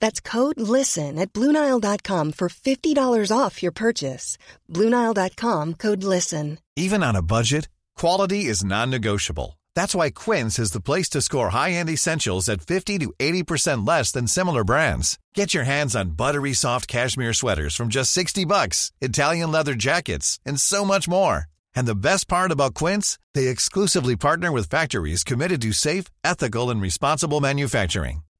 That's code LISTEN at Bluenile.com for $50 off your purchase. Bluenile.com code LISTEN. Even on a budget, quality is non-negotiable. That's why Quince is the place to score high-end essentials at 50 to 80% less than similar brands. Get your hands on buttery soft cashmere sweaters from just 60 bucks, Italian leather jackets, and so much more. And the best part about Quince, they exclusively partner with factories committed to safe, ethical, and responsible manufacturing.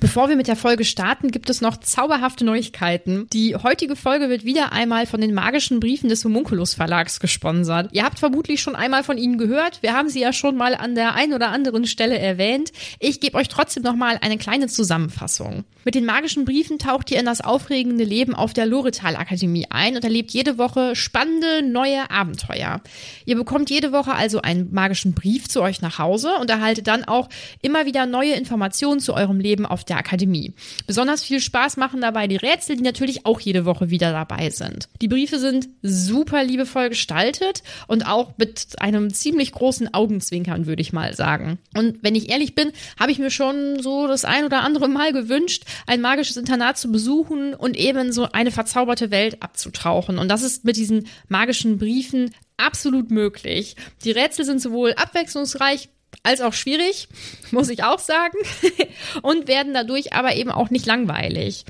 Bevor wir mit der Folge starten, gibt es noch zauberhafte Neuigkeiten. Die heutige Folge wird wieder einmal von den magischen Briefen des Homunculus Verlags gesponsert. Ihr habt vermutlich schon einmal von ihnen gehört. Wir haben sie ja schon mal an der einen oder anderen Stelle erwähnt. Ich gebe euch trotzdem noch mal eine kleine Zusammenfassung. Mit den magischen Briefen taucht ihr in das aufregende Leben auf der Loretal Akademie ein und erlebt jede Woche spannende neue Abenteuer. Ihr bekommt jede Woche also einen magischen Brief zu euch nach Hause und erhaltet dann auch immer wieder neue Informationen zu eurem Leben auf der Akademie. Besonders viel Spaß machen dabei die Rätsel, die natürlich auch jede Woche wieder dabei sind. Die Briefe sind super liebevoll gestaltet und auch mit einem ziemlich großen Augenzwinkern, würde ich mal sagen. Und wenn ich ehrlich bin, habe ich mir schon so das ein oder andere Mal gewünscht, ein magisches Internat zu besuchen und eben so eine verzauberte Welt abzutauchen. Und das ist mit diesen magischen Briefen absolut möglich. Die Rätsel sind sowohl abwechslungsreich als auch schwierig, muss ich auch sagen, und werden dadurch aber eben auch nicht langweilig.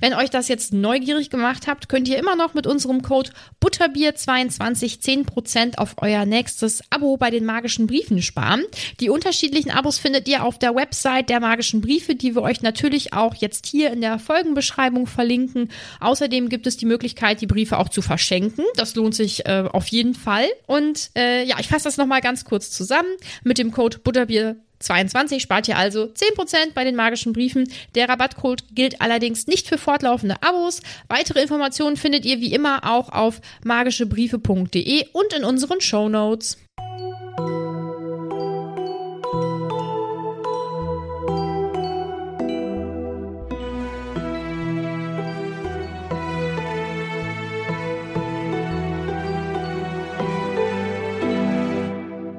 Wenn euch das jetzt neugierig gemacht habt, könnt ihr immer noch mit unserem Code Butterbier22 10% auf euer nächstes Abo bei den magischen Briefen sparen. Die unterschiedlichen Abos findet ihr auf der Website der magischen Briefe, die wir euch natürlich auch jetzt hier in der Folgenbeschreibung verlinken. Außerdem gibt es die Möglichkeit, die Briefe auch zu verschenken. Das lohnt sich äh, auf jeden Fall. Und äh, ja, ich fasse das nochmal ganz kurz zusammen. Mit dem Code Butterbier 22 spart ihr also 10% bei den magischen Briefen. Der Rabattcode gilt allerdings nicht für fortlaufende Abos. Weitere Informationen findet ihr wie immer auch auf magischebriefe.de und in unseren Show Notes.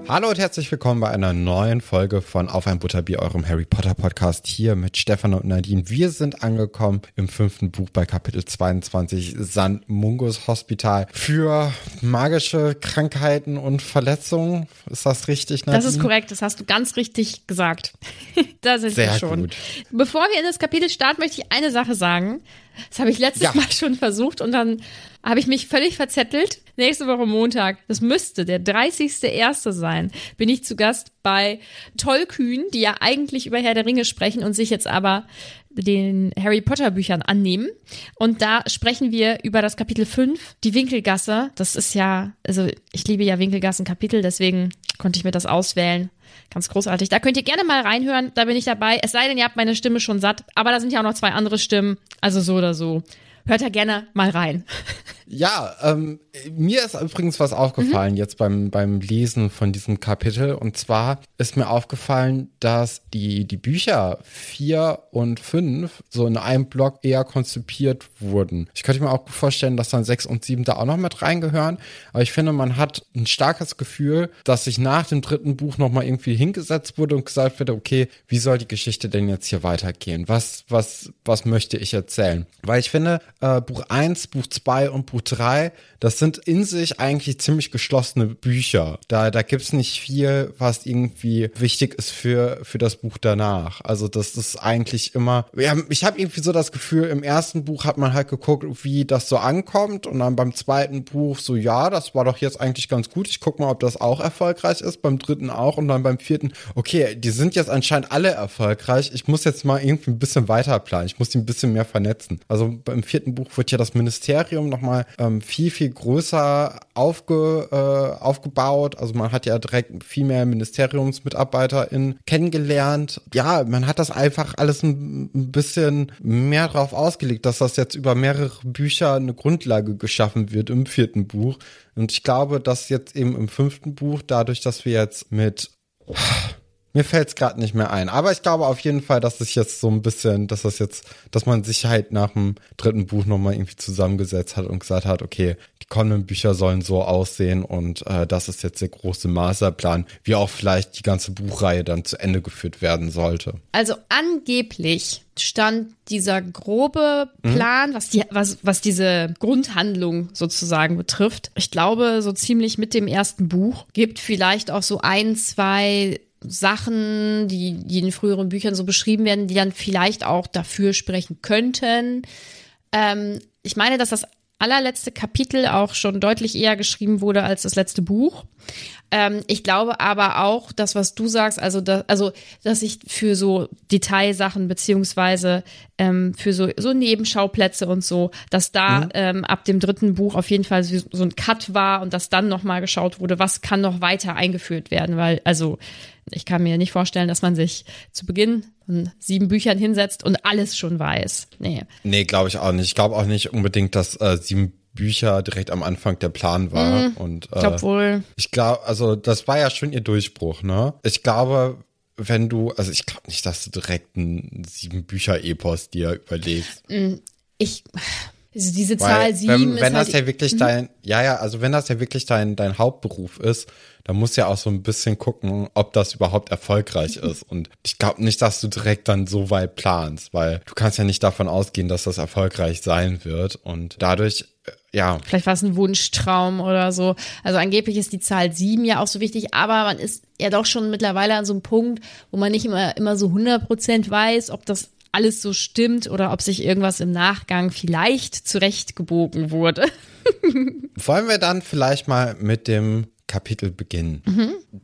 Hallo und herzlich willkommen bei einer neuen Folge von Auf ein Butterbier, eurem Harry Potter Podcast hier mit Stefan und Nadine. Wir sind angekommen im fünften Buch bei Kapitel 22 San Mungus Hospital für magische Krankheiten und Verletzungen. Ist das richtig, Nadine? Das ist korrekt, das hast du ganz richtig gesagt. da sind Sehr wir schon. Gut. Bevor wir in das Kapitel starten, möchte ich eine Sache sagen. Das habe ich letztes ja. Mal schon versucht und dann habe ich mich völlig verzettelt. Nächste Woche Montag, das müsste der 30.01. sein, bin ich zu Gast bei Tollkühn, die ja eigentlich über Herr der Ringe sprechen und sich jetzt aber den Harry Potter Büchern annehmen. Und da sprechen wir über das Kapitel 5, die Winkelgasse. Das ist ja, also ich liebe ja Winkelgassen-Kapitel, deswegen konnte ich mir das auswählen. Ganz großartig. Da könnt ihr gerne mal reinhören, da bin ich dabei. Es sei denn, ihr habt meine Stimme schon satt, aber da sind ja auch noch zwei andere Stimmen. Also so oder so. Hört da gerne mal rein. Ja, ähm, mir ist übrigens was aufgefallen Mhm. jetzt beim, beim Lesen von diesem Kapitel. Und zwar ist mir aufgefallen, dass die, die Bücher vier und fünf so in einem Block eher konzipiert wurden. Ich könnte mir auch gut vorstellen, dass dann sechs und sieben da auch noch mit reingehören. Aber ich finde, man hat ein starkes Gefühl, dass sich nach dem dritten Buch nochmal irgendwie hingesetzt wurde und gesagt wurde, okay, wie soll die Geschichte denn jetzt hier weitergehen? Was, was, was möchte ich erzählen? Weil ich finde, äh, Buch eins, Buch zwei und Buch drei, das sind in sich eigentlich ziemlich geschlossene Bücher. Da, da gibt's nicht viel, was irgendwie wichtig ist für, für das Buch danach. Also das ist eigentlich immer, ja, ich habe irgendwie so das Gefühl, im ersten Buch hat man halt geguckt, wie das so ankommt und dann beim zweiten Buch so, ja, das war doch jetzt eigentlich ganz gut. Ich guck mal, ob das auch erfolgreich ist, beim dritten auch und dann beim vierten, okay, die sind jetzt anscheinend alle erfolgreich. Ich muss jetzt mal irgendwie ein bisschen weiter planen. Ich muss die ein bisschen mehr vernetzen. Also beim vierten Buch wird ja das Ministerium nochmal ähm, viel, viel größer aufge, äh, aufgebaut. Also man hat ja direkt viel mehr MiniteriumsmitarbeiterInnen kennengelernt. Ja, man hat das einfach alles ein, ein bisschen mehr drauf ausgelegt, dass das jetzt über mehrere Bücher eine Grundlage geschaffen wird im vierten Buch. Und ich glaube, dass jetzt eben im fünften Buch, dadurch, dass wir jetzt mit mir fällt es gerade nicht mehr ein. Aber ich glaube auf jeden Fall, dass es jetzt so ein bisschen, dass das jetzt, dass man sich halt nach dem dritten Buch nochmal irgendwie zusammengesetzt hat und gesagt hat, okay, die kommenden Bücher sollen so aussehen und äh, das ist jetzt der große Masterplan, wie auch vielleicht die ganze Buchreihe dann zu Ende geführt werden sollte. Also angeblich stand dieser grobe Plan, was die, was, was diese Grundhandlung sozusagen betrifft. Ich glaube, so ziemlich mit dem ersten Buch gibt vielleicht auch so ein, zwei Sachen, die, die in früheren Büchern so beschrieben werden, die dann vielleicht auch dafür sprechen könnten. Ähm, ich meine, dass das allerletzte Kapitel auch schon deutlich eher geschrieben wurde als das letzte Buch. Ähm, ich glaube aber auch, das, was du sagst, also, da, also dass ich für so Detailsachen beziehungsweise ähm, für so, so Nebenschauplätze und so, dass da Mhm. ähm, ab dem dritten Buch auf jeden Fall so, so ein Cut war und dass dann nochmal geschaut wurde, was kann noch weiter eingeführt werden, weil, also ich kann mir nicht vorstellen, dass man sich zu Beginn von sieben Büchern hinsetzt und alles schon weiß. Nee. Nee, glaube ich auch nicht. Ich glaube auch nicht unbedingt, dass äh, sieben Bücher direkt am Anfang der Plan war. Und Ich glaube äh, wohl. Ich glaube, also das war ja schon ihr Durchbruch, ne? Ich glaube, wenn du, also ich glaube nicht, dass du direkt ein sieben Bücher-Epos dir überlegst. Ich, also diese Weil, Zahl sieben wenn, ist wenn halt, das ja wirklich dein, ja, ja, also wenn das ja wirklich dein, dein Hauptberuf ist, dann musst du ja auch so ein bisschen gucken, ob das überhaupt erfolgreich ist. Und ich glaube nicht, dass du direkt dann so weit planst, weil du kannst ja nicht davon ausgehen, dass das erfolgreich sein wird. Und dadurch, äh, ja, Vielleicht war es ein Wunschtraum oder so. Also angeblich ist die Zahl sieben ja auch so wichtig, aber man ist ja doch schon mittlerweile an so einem Punkt, wo man nicht immer, immer so 100 Prozent weiß, ob das alles so stimmt oder ob sich irgendwas im Nachgang vielleicht zurechtgebogen wurde. Wollen wir dann vielleicht mal mit dem Kapitel beginnen?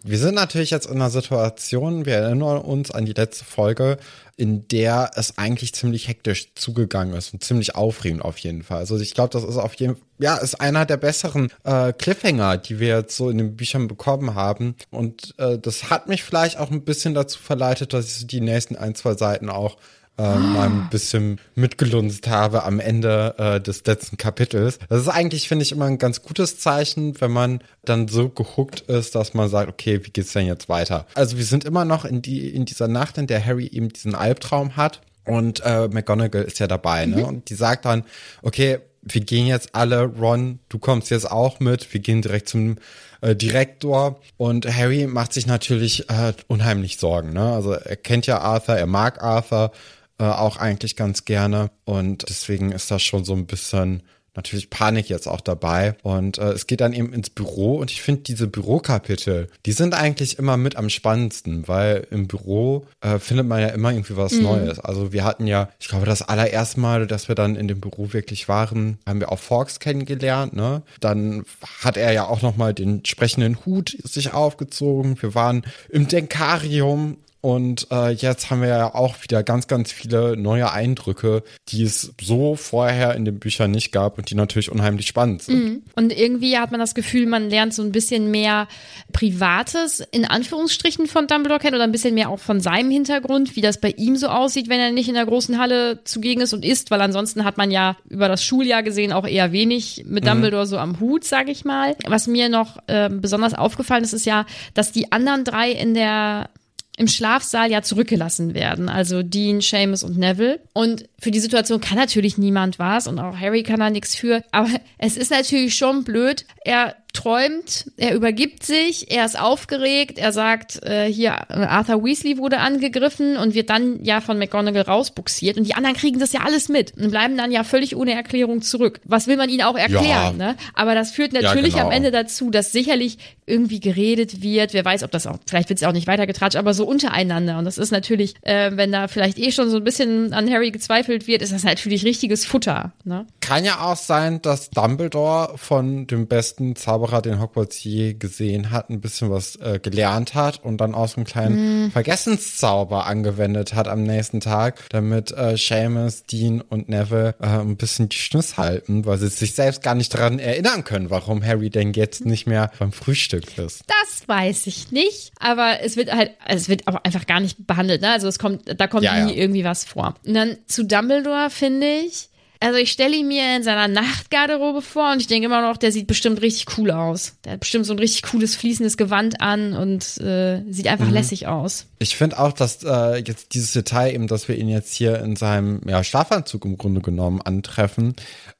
Wir sind natürlich jetzt in einer Situation, wir erinnern uns an die letzte Folge, in der es eigentlich ziemlich hektisch zugegangen ist und ziemlich aufregend auf jeden Fall. Also ich glaube, das ist auf jeden ja, ist einer der besseren äh, Cliffhanger, die wir jetzt so in den Büchern bekommen haben. Und äh, das hat mich vielleicht auch ein bisschen dazu verleitet, dass ich die nächsten ein, zwei Seiten auch äh, mal ein bisschen mitgelunzt habe am Ende äh, des letzten Kapitels. Das ist eigentlich, finde ich, immer ein ganz gutes Zeichen, wenn man dann so gehuckt ist, dass man sagt, okay, wie geht's denn jetzt weiter? Also wir sind immer noch in die in dieser Nacht, in der Harry eben diesen Albtraum hat und äh, McGonagall ist ja dabei, ne? Und die sagt dann, okay, wir gehen jetzt alle, Ron, du kommst jetzt auch mit, wir gehen direkt zum äh, Direktor und Harry macht sich natürlich äh, unheimlich Sorgen. Ne? Also er kennt ja Arthur, er mag Arthur äh, auch eigentlich ganz gerne und deswegen ist das schon so ein bisschen natürlich Panik jetzt auch dabei und äh, es geht dann eben ins Büro und ich finde diese Bürokapitel, die sind eigentlich immer mit am spannendsten, weil im Büro äh, findet man ja immer irgendwie was Neues. Also wir hatten ja, ich glaube, das allererste Mal, dass wir dann in dem Büro wirklich waren, haben wir auch Forks kennengelernt, ne? Dann hat er ja auch noch mal den sprechenden Hut sich aufgezogen. Wir waren im Denkarium Und äh, jetzt haben wir ja auch wieder ganz, ganz viele neue Eindrücke, die es so vorher in den Büchern nicht gab und die natürlich unheimlich spannend sind. Mhm. Und irgendwie hat man das Gefühl, man lernt so ein bisschen mehr Privates in Anführungsstrichen von Dumbledore kennen oder ein bisschen mehr auch von seinem Hintergrund, wie das bei ihm so aussieht, wenn er nicht in der großen Halle zugegen ist und ist, weil ansonsten hat man ja über das Schuljahr gesehen auch eher wenig mit mhm. Dumbledore mhm. so am Hut, sage ich mal. Was mir noch äh, besonders aufgefallen ist, ist ja, dass die anderen drei in der im Schlafsaal ja zurückgelassen werden. Also Dean, Seamus und Neville. Und für die Situation kann natürlich niemand was und auch Harry kann da nichts für. Aber es ist natürlich schon blöd. Er träumt, er übergibt sich, er ist aufgeregt, er sagt, äh, hier, Arthur Weasley wurde angegriffen und wird dann ja von McGonagall rausbuxiert und die anderen kriegen das ja alles mit und bleiben dann ja völlig ohne Erklärung zurück. Was will man ihnen auch erklären, ja. ne? Aber das führt natürlich ja, genau. am Ende dazu, dass sicherlich irgendwie geredet wird, wer weiß, ob das auch, vielleicht wird es auch nicht weitergetratscht, aber so untereinander und das ist natürlich, äh, wenn da vielleicht eh schon so ein bisschen an Harry gezweifelt wird, ist das natürlich richtiges Futter, ne? Kann ja auch sein, dass Dumbledore von dem besten Zauber Zauberer, den Hogwarts je gesehen hat, ein bisschen was äh, gelernt hat und dann auch so einen kleinen mm. Vergessenszauber angewendet hat am nächsten Tag, damit äh, Seamus, Dean und Neville äh, ein bisschen die Schnuss halten, weil sie sich selbst gar nicht daran erinnern können, warum Harry denn jetzt nicht mehr beim Frühstück ist. Das weiß ich nicht, aber es wird halt, es wird auch einfach gar nicht behandelt, ne? Also es kommt, da kommt ja, nie ja. irgendwie was vor. Und dann zu Dumbledore finde ich, also ich stelle ihn mir in seiner Nachtgarderobe vor und ich denke immer noch, der sieht bestimmt richtig cool aus. Der hat bestimmt so ein richtig cooles fließendes Gewand an und äh, sieht einfach mhm. lässig aus. Ich finde auch, dass äh, jetzt dieses Detail eben, dass wir ihn jetzt hier in seinem ja, Schlafanzug im Grunde genommen antreffen,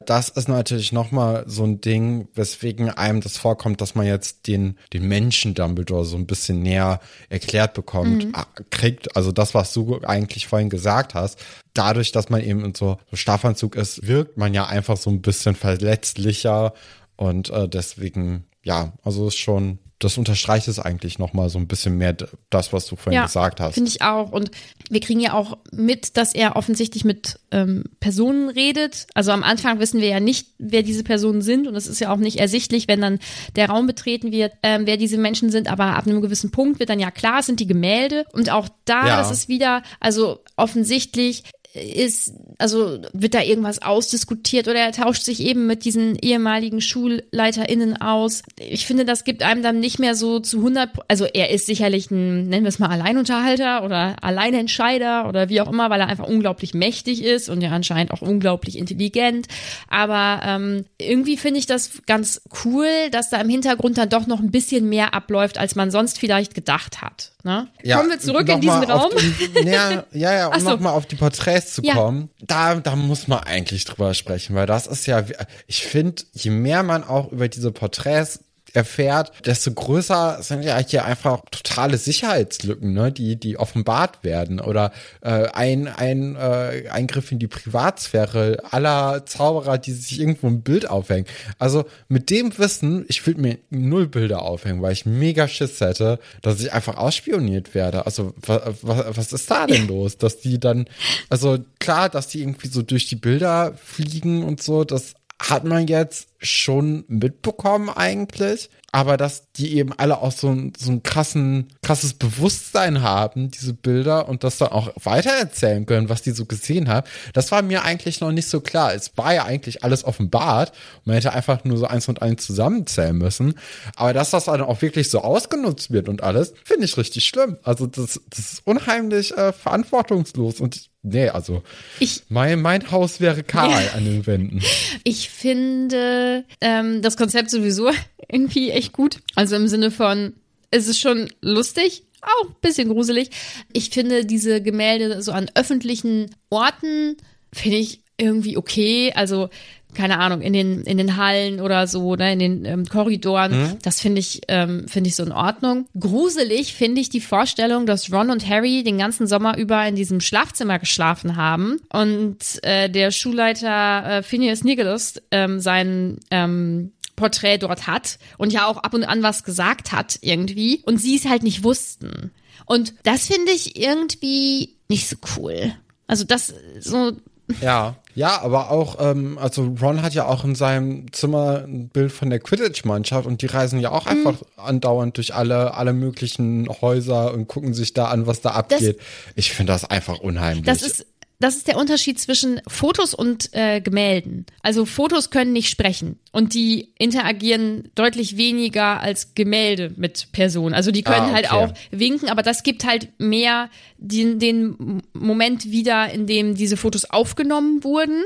das ist natürlich nochmal so ein Ding, weswegen einem das vorkommt, dass man jetzt den, den Menschen Dumbledore so ein bisschen näher erklärt bekommt, mhm. kriegt. Also das, was du eigentlich vorhin gesagt hast, dadurch, dass man eben in so, so Schlafanzug ist, wirkt man ja einfach so ein bisschen verletzlicher und äh, deswegen, ja, also ist schon das unterstreicht es eigentlich nochmal so ein bisschen mehr das, was du vorhin ja, gesagt hast. Finde ich auch. Und wir kriegen ja auch mit, dass er offensichtlich mit ähm, Personen redet. Also am Anfang wissen wir ja nicht, wer diese Personen sind. Und es ist ja auch nicht ersichtlich, wenn dann der Raum betreten wird, ähm, wer diese Menschen sind. Aber ab einem gewissen Punkt wird dann ja klar, es sind die Gemälde. Und auch da, ja. das ist wieder, also offensichtlich ist, also wird da irgendwas ausdiskutiert oder er tauscht sich eben mit diesen ehemaligen SchulleiterInnen aus. Ich finde, das gibt einem dann nicht mehr so zu 100, also er ist sicherlich ein, nennen wir es mal Alleinunterhalter oder Alleinentscheider oder wie auch immer, weil er einfach unglaublich mächtig ist und ja anscheinend auch unglaublich intelligent. Aber ähm, irgendwie finde ich das ganz cool, dass da im Hintergrund dann doch noch ein bisschen mehr abläuft, als man sonst vielleicht gedacht hat. Ne? Ja, Kommen wir zurück in diesen Raum? Den, ja, ja, ja, um so. nochmal auf die Porträts zu ja. kommen. Da, da muss man eigentlich drüber sprechen, weil das ist ja, ich finde, je mehr man auch über diese Porträts erfährt, desto größer sind ja hier einfach totale Sicherheitslücken, ne, die, die offenbart werden. Oder äh, ein, ein äh, Eingriff in die Privatsphäre aller Zauberer, die sich irgendwo ein Bild aufhängen. Also mit dem Wissen, ich würde mir null Bilder aufhängen, weil ich mega Schiss hätte, dass ich einfach ausspioniert werde. Also was, was ist da denn los? Dass die dann, also klar, dass die irgendwie so durch die Bilder fliegen und so, das hat man jetzt schon mitbekommen eigentlich, aber dass die eben alle auch so, so ein krassen, krasses Bewusstsein haben, diese Bilder und das dann auch weitererzählen können, was die so gesehen haben, das war mir eigentlich noch nicht so klar. Es war ja eigentlich alles offenbart. Man hätte einfach nur so eins und eins zusammenzählen müssen. Aber dass das dann auch wirklich so ausgenutzt wird und alles, finde ich richtig schlimm. Also das, das ist unheimlich äh, verantwortungslos und Nee, also ich, mein, mein Haus wäre kahl ja. an den Wänden. Ich finde ähm, das Konzept sowieso irgendwie echt gut. Also im Sinne von, es ist schon lustig, auch ein bisschen gruselig. Ich finde diese Gemälde so an öffentlichen Orten, finde ich irgendwie okay. Also keine Ahnung, in den, in den Hallen oder so, ne, in den ähm, Korridoren. Mhm. Das finde ich, ähm, finde ich so in Ordnung. Gruselig finde ich die Vorstellung, dass Ron und Harry den ganzen Sommer über in diesem Schlafzimmer geschlafen haben und äh, der Schulleiter äh, Phineas Nicholas ähm, sein ähm, Porträt dort hat und ja auch ab und an was gesagt hat irgendwie und sie es halt nicht wussten. Und das finde ich irgendwie nicht so cool. Also das so ja, Ja, aber auch, ähm, also Ron hat ja auch in seinem Zimmer ein Bild von der Quidditch-Mannschaft und die reisen ja auch einfach mhm. andauernd durch alle, alle möglichen Häuser und gucken sich da an, was da abgeht. Das, ich finde das einfach unheimlich. Das ist das ist der Unterschied zwischen Fotos und äh, Gemälden. Also Fotos können nicht sprechen und die interagieren deutlich weniger als Gemälde mit Personen. Also die können ah, halt okay. halt auch winken, aber das gibt halt mehr den, den Moment wieder, in dem diese Fotos aufgenommen wurden.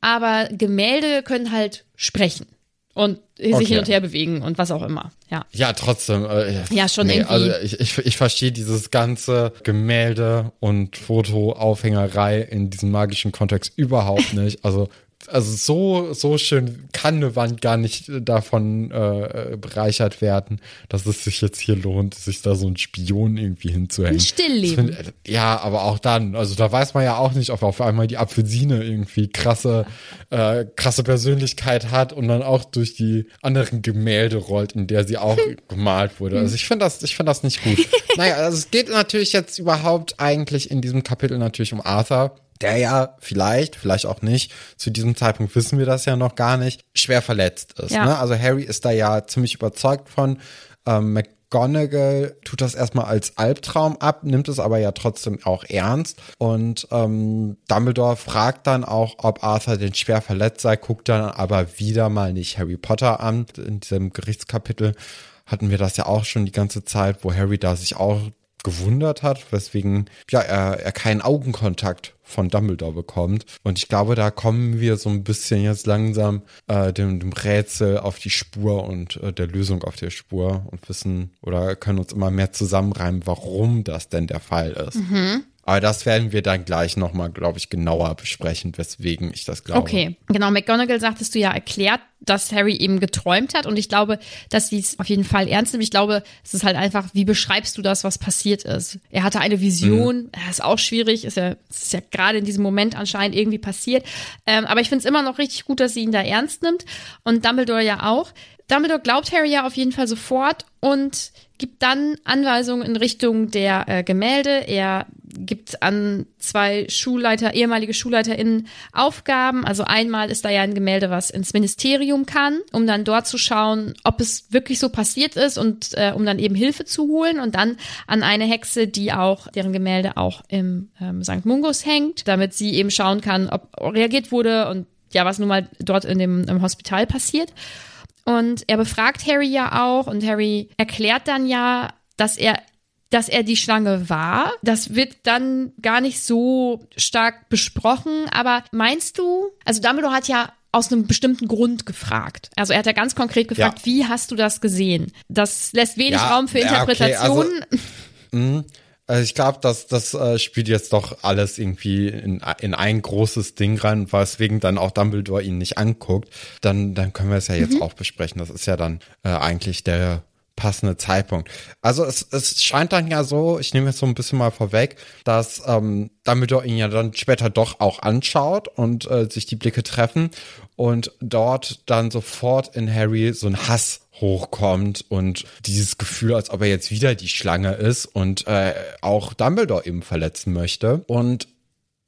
Aber Gemälde können halt sprechen und okay. sich hin und her bewegen und was auch immer. Ja, ja trotzdem. Äh, ja, schon nee, irgendwie. Also ich, ich, ich verstehe dieses ganze Gemälde und Fotoaufhängerei in diesem magischen Kontext überhaupt nicht. Also also so, so schön kann eine Wand gar nicht davon äh, bereichert werden, dass es sich jetzt hier lohnt, sich da so ein Spion irgendwie hinzuhängen. Ein Stillleben. Find, ja, aber auch dann, also da weiß man ja auch nicht, ob auf einmal die Apfelsine irgendwie krasse, äh, krasse Persönlichkeit hat und dann auch durch die anderen Gemälde rollt, in der sie auch gemalt wurde. Also ich finde das, ich finde das nicht gut. naja, also es geht natürlich jetzt überhaupt eigentlich in diesem Kapitel natürlich um Arthur der ja vielleicht, vielleicht auch nicht, zu diesem Zeitpunkt wissen wir das ja noch gar nicht, schwer verletzt ist. Ja. Ne? Also Harry ist da ja ziemlich überzeugt von. Ähm, McGonagall tut das erstmal als Albtraum ab, nimmt es aber ja trotzdem auch ernst. Und ähm, Dumbledore fragt dann auch, ob Arthur denn schwer verletzt sei, guckt dann aber wieder mal nicht Harry Potter an. In diesem Gerichtskapitel hatten wir das ja auch schon die ganze Zeit, wo Harry da sich auch gewundert hat, weswegen ja, er, er keinen Augenkontakt von Dumbledore bekommt. Und ich glaube, da kommen wir so ein bisschen jetzt langsam äh, dem, dem Rätsel auf die Spur und äh, der Lösung auf der Spur und wissen oder können uns immer mehr zusammenreimen, warum das denn der Fall ist. Mhm. Aber das werden wir dann gleich nochmal, glaube ich, genauer besprechen, weswegen ich das glaube. Okay, genau. McGonagall sagtest du ja erklärt, dass Harry eben geträumt hat. Und ich glaube, dass sie es auf jeden Fall ernst nimmt. Ich glaube, es ist halt einfach, wie beschreibst du das, was passiert ist? Er hatte eine Vision, mhm. ist auch schwierig, ist ja, ist ja gerade in diesem Moment anscheinend irgendwie passiert. Ähm, aber ich finde es immer noch richtig gut, dass sie ihn da ernst nimmt. Und Dumbledore ja auch. Dumbledore glaubt Harry ja auf jeden Fall sofort und gibt dann Anweisungen in Richtung der äh, Gemälde. Er gibt an zwei Schulleiter, ehemalige SchulleiterInnen Aufgaben. Also einmal ist da ja ein Gemälde, was ins Ministerium kann, um dann dort zu schauen, ob es wirklich so passiert ist und äh, um dann eben Hilfe zu holen. Und dann an eine Hexe, die auch, deren Gemälde auch im ähm, St. Mungus hängt, damit sie eben schauen kann, ob reagiert wurde und ja, was nun mal dort in dem im Hospital passiert. Und er befragt Harry ja auch und Harry erklärt dann ja, dass er dass er die Schlange war. Das wird dann gar nicht so stark besprochen. Aber meinst du, also Dumbledore hat ja aus einem bestimmten Grund gefragt. Also er hat ja ganz konkret gefragt, ja. wie hast du das gesehen? Das lässt wenig ja, Raum für Interpretation. Okay, also, also ich glaube, dass das äh, spielt jetzt doch alles irgendwie in, in ein großes Ding rein, weswegen dann auch Dumbledore ihn nicht anguckt. Dann, dann können wir es ja jetzt mhm. auch besprechen. Das ist ja dann äh, eigentlich der passende Zeitpunkt. Also es, es scheint dann ja so, ich nehme jetzt so ein bisschen mal vorweg, dass ähm, Dumbledore ihn ja dann später doch auch anschaut und äh, sich die Blicke treffen und dort dann sofort in Harry so ein Hass hochkommt und dieses Gefühl, als ob er jetzt wieder die Schlange ist und äh, auch Dumbledore eben verletzen möchte. Und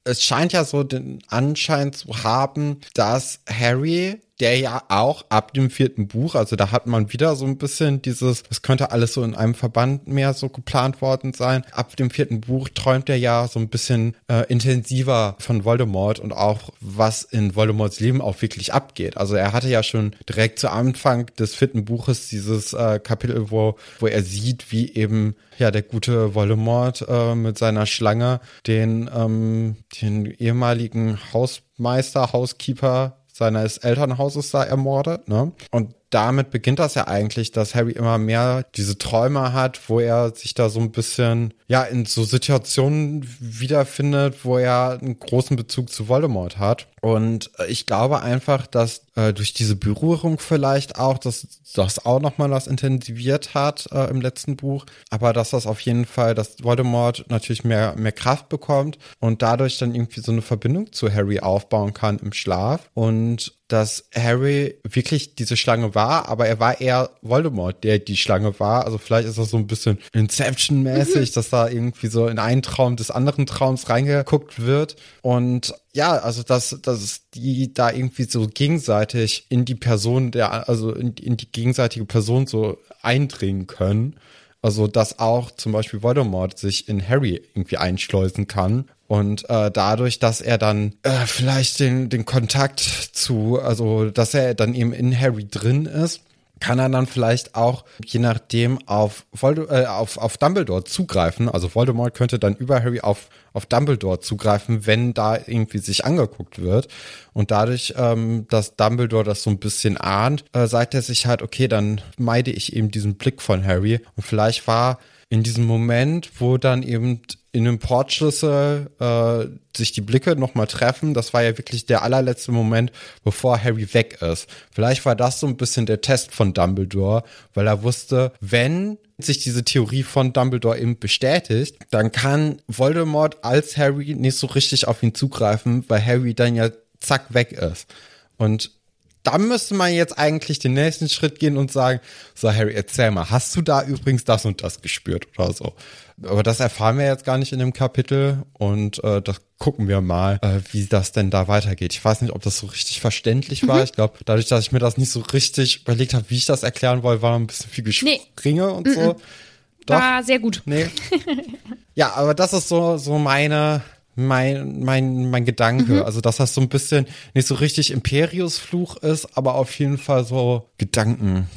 es scheint ja so den Anschein zu haben, dass Harry der ja auch ab dem vierten Buch, also da hat man wieder so ein bisschen dieses, es könnte alles so in einem Verband mehr so geplant worden sein. Ab dem vierten Buch träumt er ja so ein bisschen äh, intensiver von Voldemort und auch was in Voldemorts Leben auch wirklich abgeht. Also er hatte ja schon direkt zu Anfang des vierten Buches dieses äh, Kapitel, wo, wo er sieht, wie eben ja der gute Voldemort äh, mit seiner Schlange den, ähm, den ehemaligen Hausmeister, Housekeeper seines Elternhauses da ermordet. Ne? Und damit beginnt das ja eigentlich, dass Harry immer mehr diese Träume hat, wo er sich da so ein bisschen, ja, in so Situationen wiederfindet, wo er einen großen Bezug zu Voldemort hat. Und äh, ich glaube einfach, dass äh, durch diese Berührung vielleicht auch, dass das auch nochmal was intensiviert hat äh, im letzten Buch, aber dass das auf jeden Fall, dass Voldemort natürlich mehr, mehr Kraft bekommt und dadurch dann irgendwie so eine Verbindung zu Harry aufbauen kann im Schlaf. Und dass Harry wirklich diese Schlange war, aber er war eher Voldemort, der die Schlange war. Also vielleicht ist das so ein bisschen Inception-mäßig, mhm. dass da irgendwie so in einen Traum des anderen Traums reingeguckt wird. Und ja, also dass, dass die da irgendwie so gegenseitig in die Person der, also in, in die gegenseitige Person so eindringen können. Also, dass auch zum Beispiel Voldemort sich in Harry irgendwie einschleusen kann. Und äh, dadurch, dass er dann äh, vielleicht den, den Kontakt zu, also dass er dann eben in Harry drin ist, kann er dann vielleicht auch, je nachdem, auf, Vold äh, auf, auf Dumbledore zugreifen. Also Voldemort könnte dann über Harry auf, auf Dumbledore zugreifen, wenn da irgendwie sich angeguckt wird. Und dadurch, ähm, dass Dumbledore das so ein bisschen ahnt, äh, sagt er sich halt, okay, dann meide ich eben diesen Blick von Harry. Und vielleicht war in diesem Moment, wo dann eben in einem Portschlüssel äh, sich die Blicke nochmal treffen, das war ja wirklich der allerletzte Moment, bevor Harry weg ist. Vielleicht war das so ein bisschen der Test von Dumbledore, weil er wusste, wenn sich diese Theorie von Dumbledore eben bestätigt, dann kann Voldemort als Harry nicht so richtig auf ihn zugreifen, weil Harry dann ja zack weg ist. Und da müsste man jetzt eigentlich den nächsten Schritt gehen und sagen, so Harry, erzähl mal, hast du da übrigens das und das gespürt oder so? Aber das erfahren wir jetzt gar nicht in dem Kapitel und äh, das gucken wir mal, äh, wie das denn da weitergeht. Ich weiß nicht, ob das so richtig verständlich war. Mhm. Ich glaube, dadurch, dass ich mir das nicht so richtig überlegt habe, wie ich das erklären wollte, war ein bisschen viel Gespringe nee. und so. Mhm. Doch. War sehr gut. Nee. ja, aber das ist so, so meine, mein, mein, mein Gedanke. Mhm. Also, dass das so ein bisschen nicht so richtig Imperius-Fluch ist, aber auf jeden Fall so Gedanken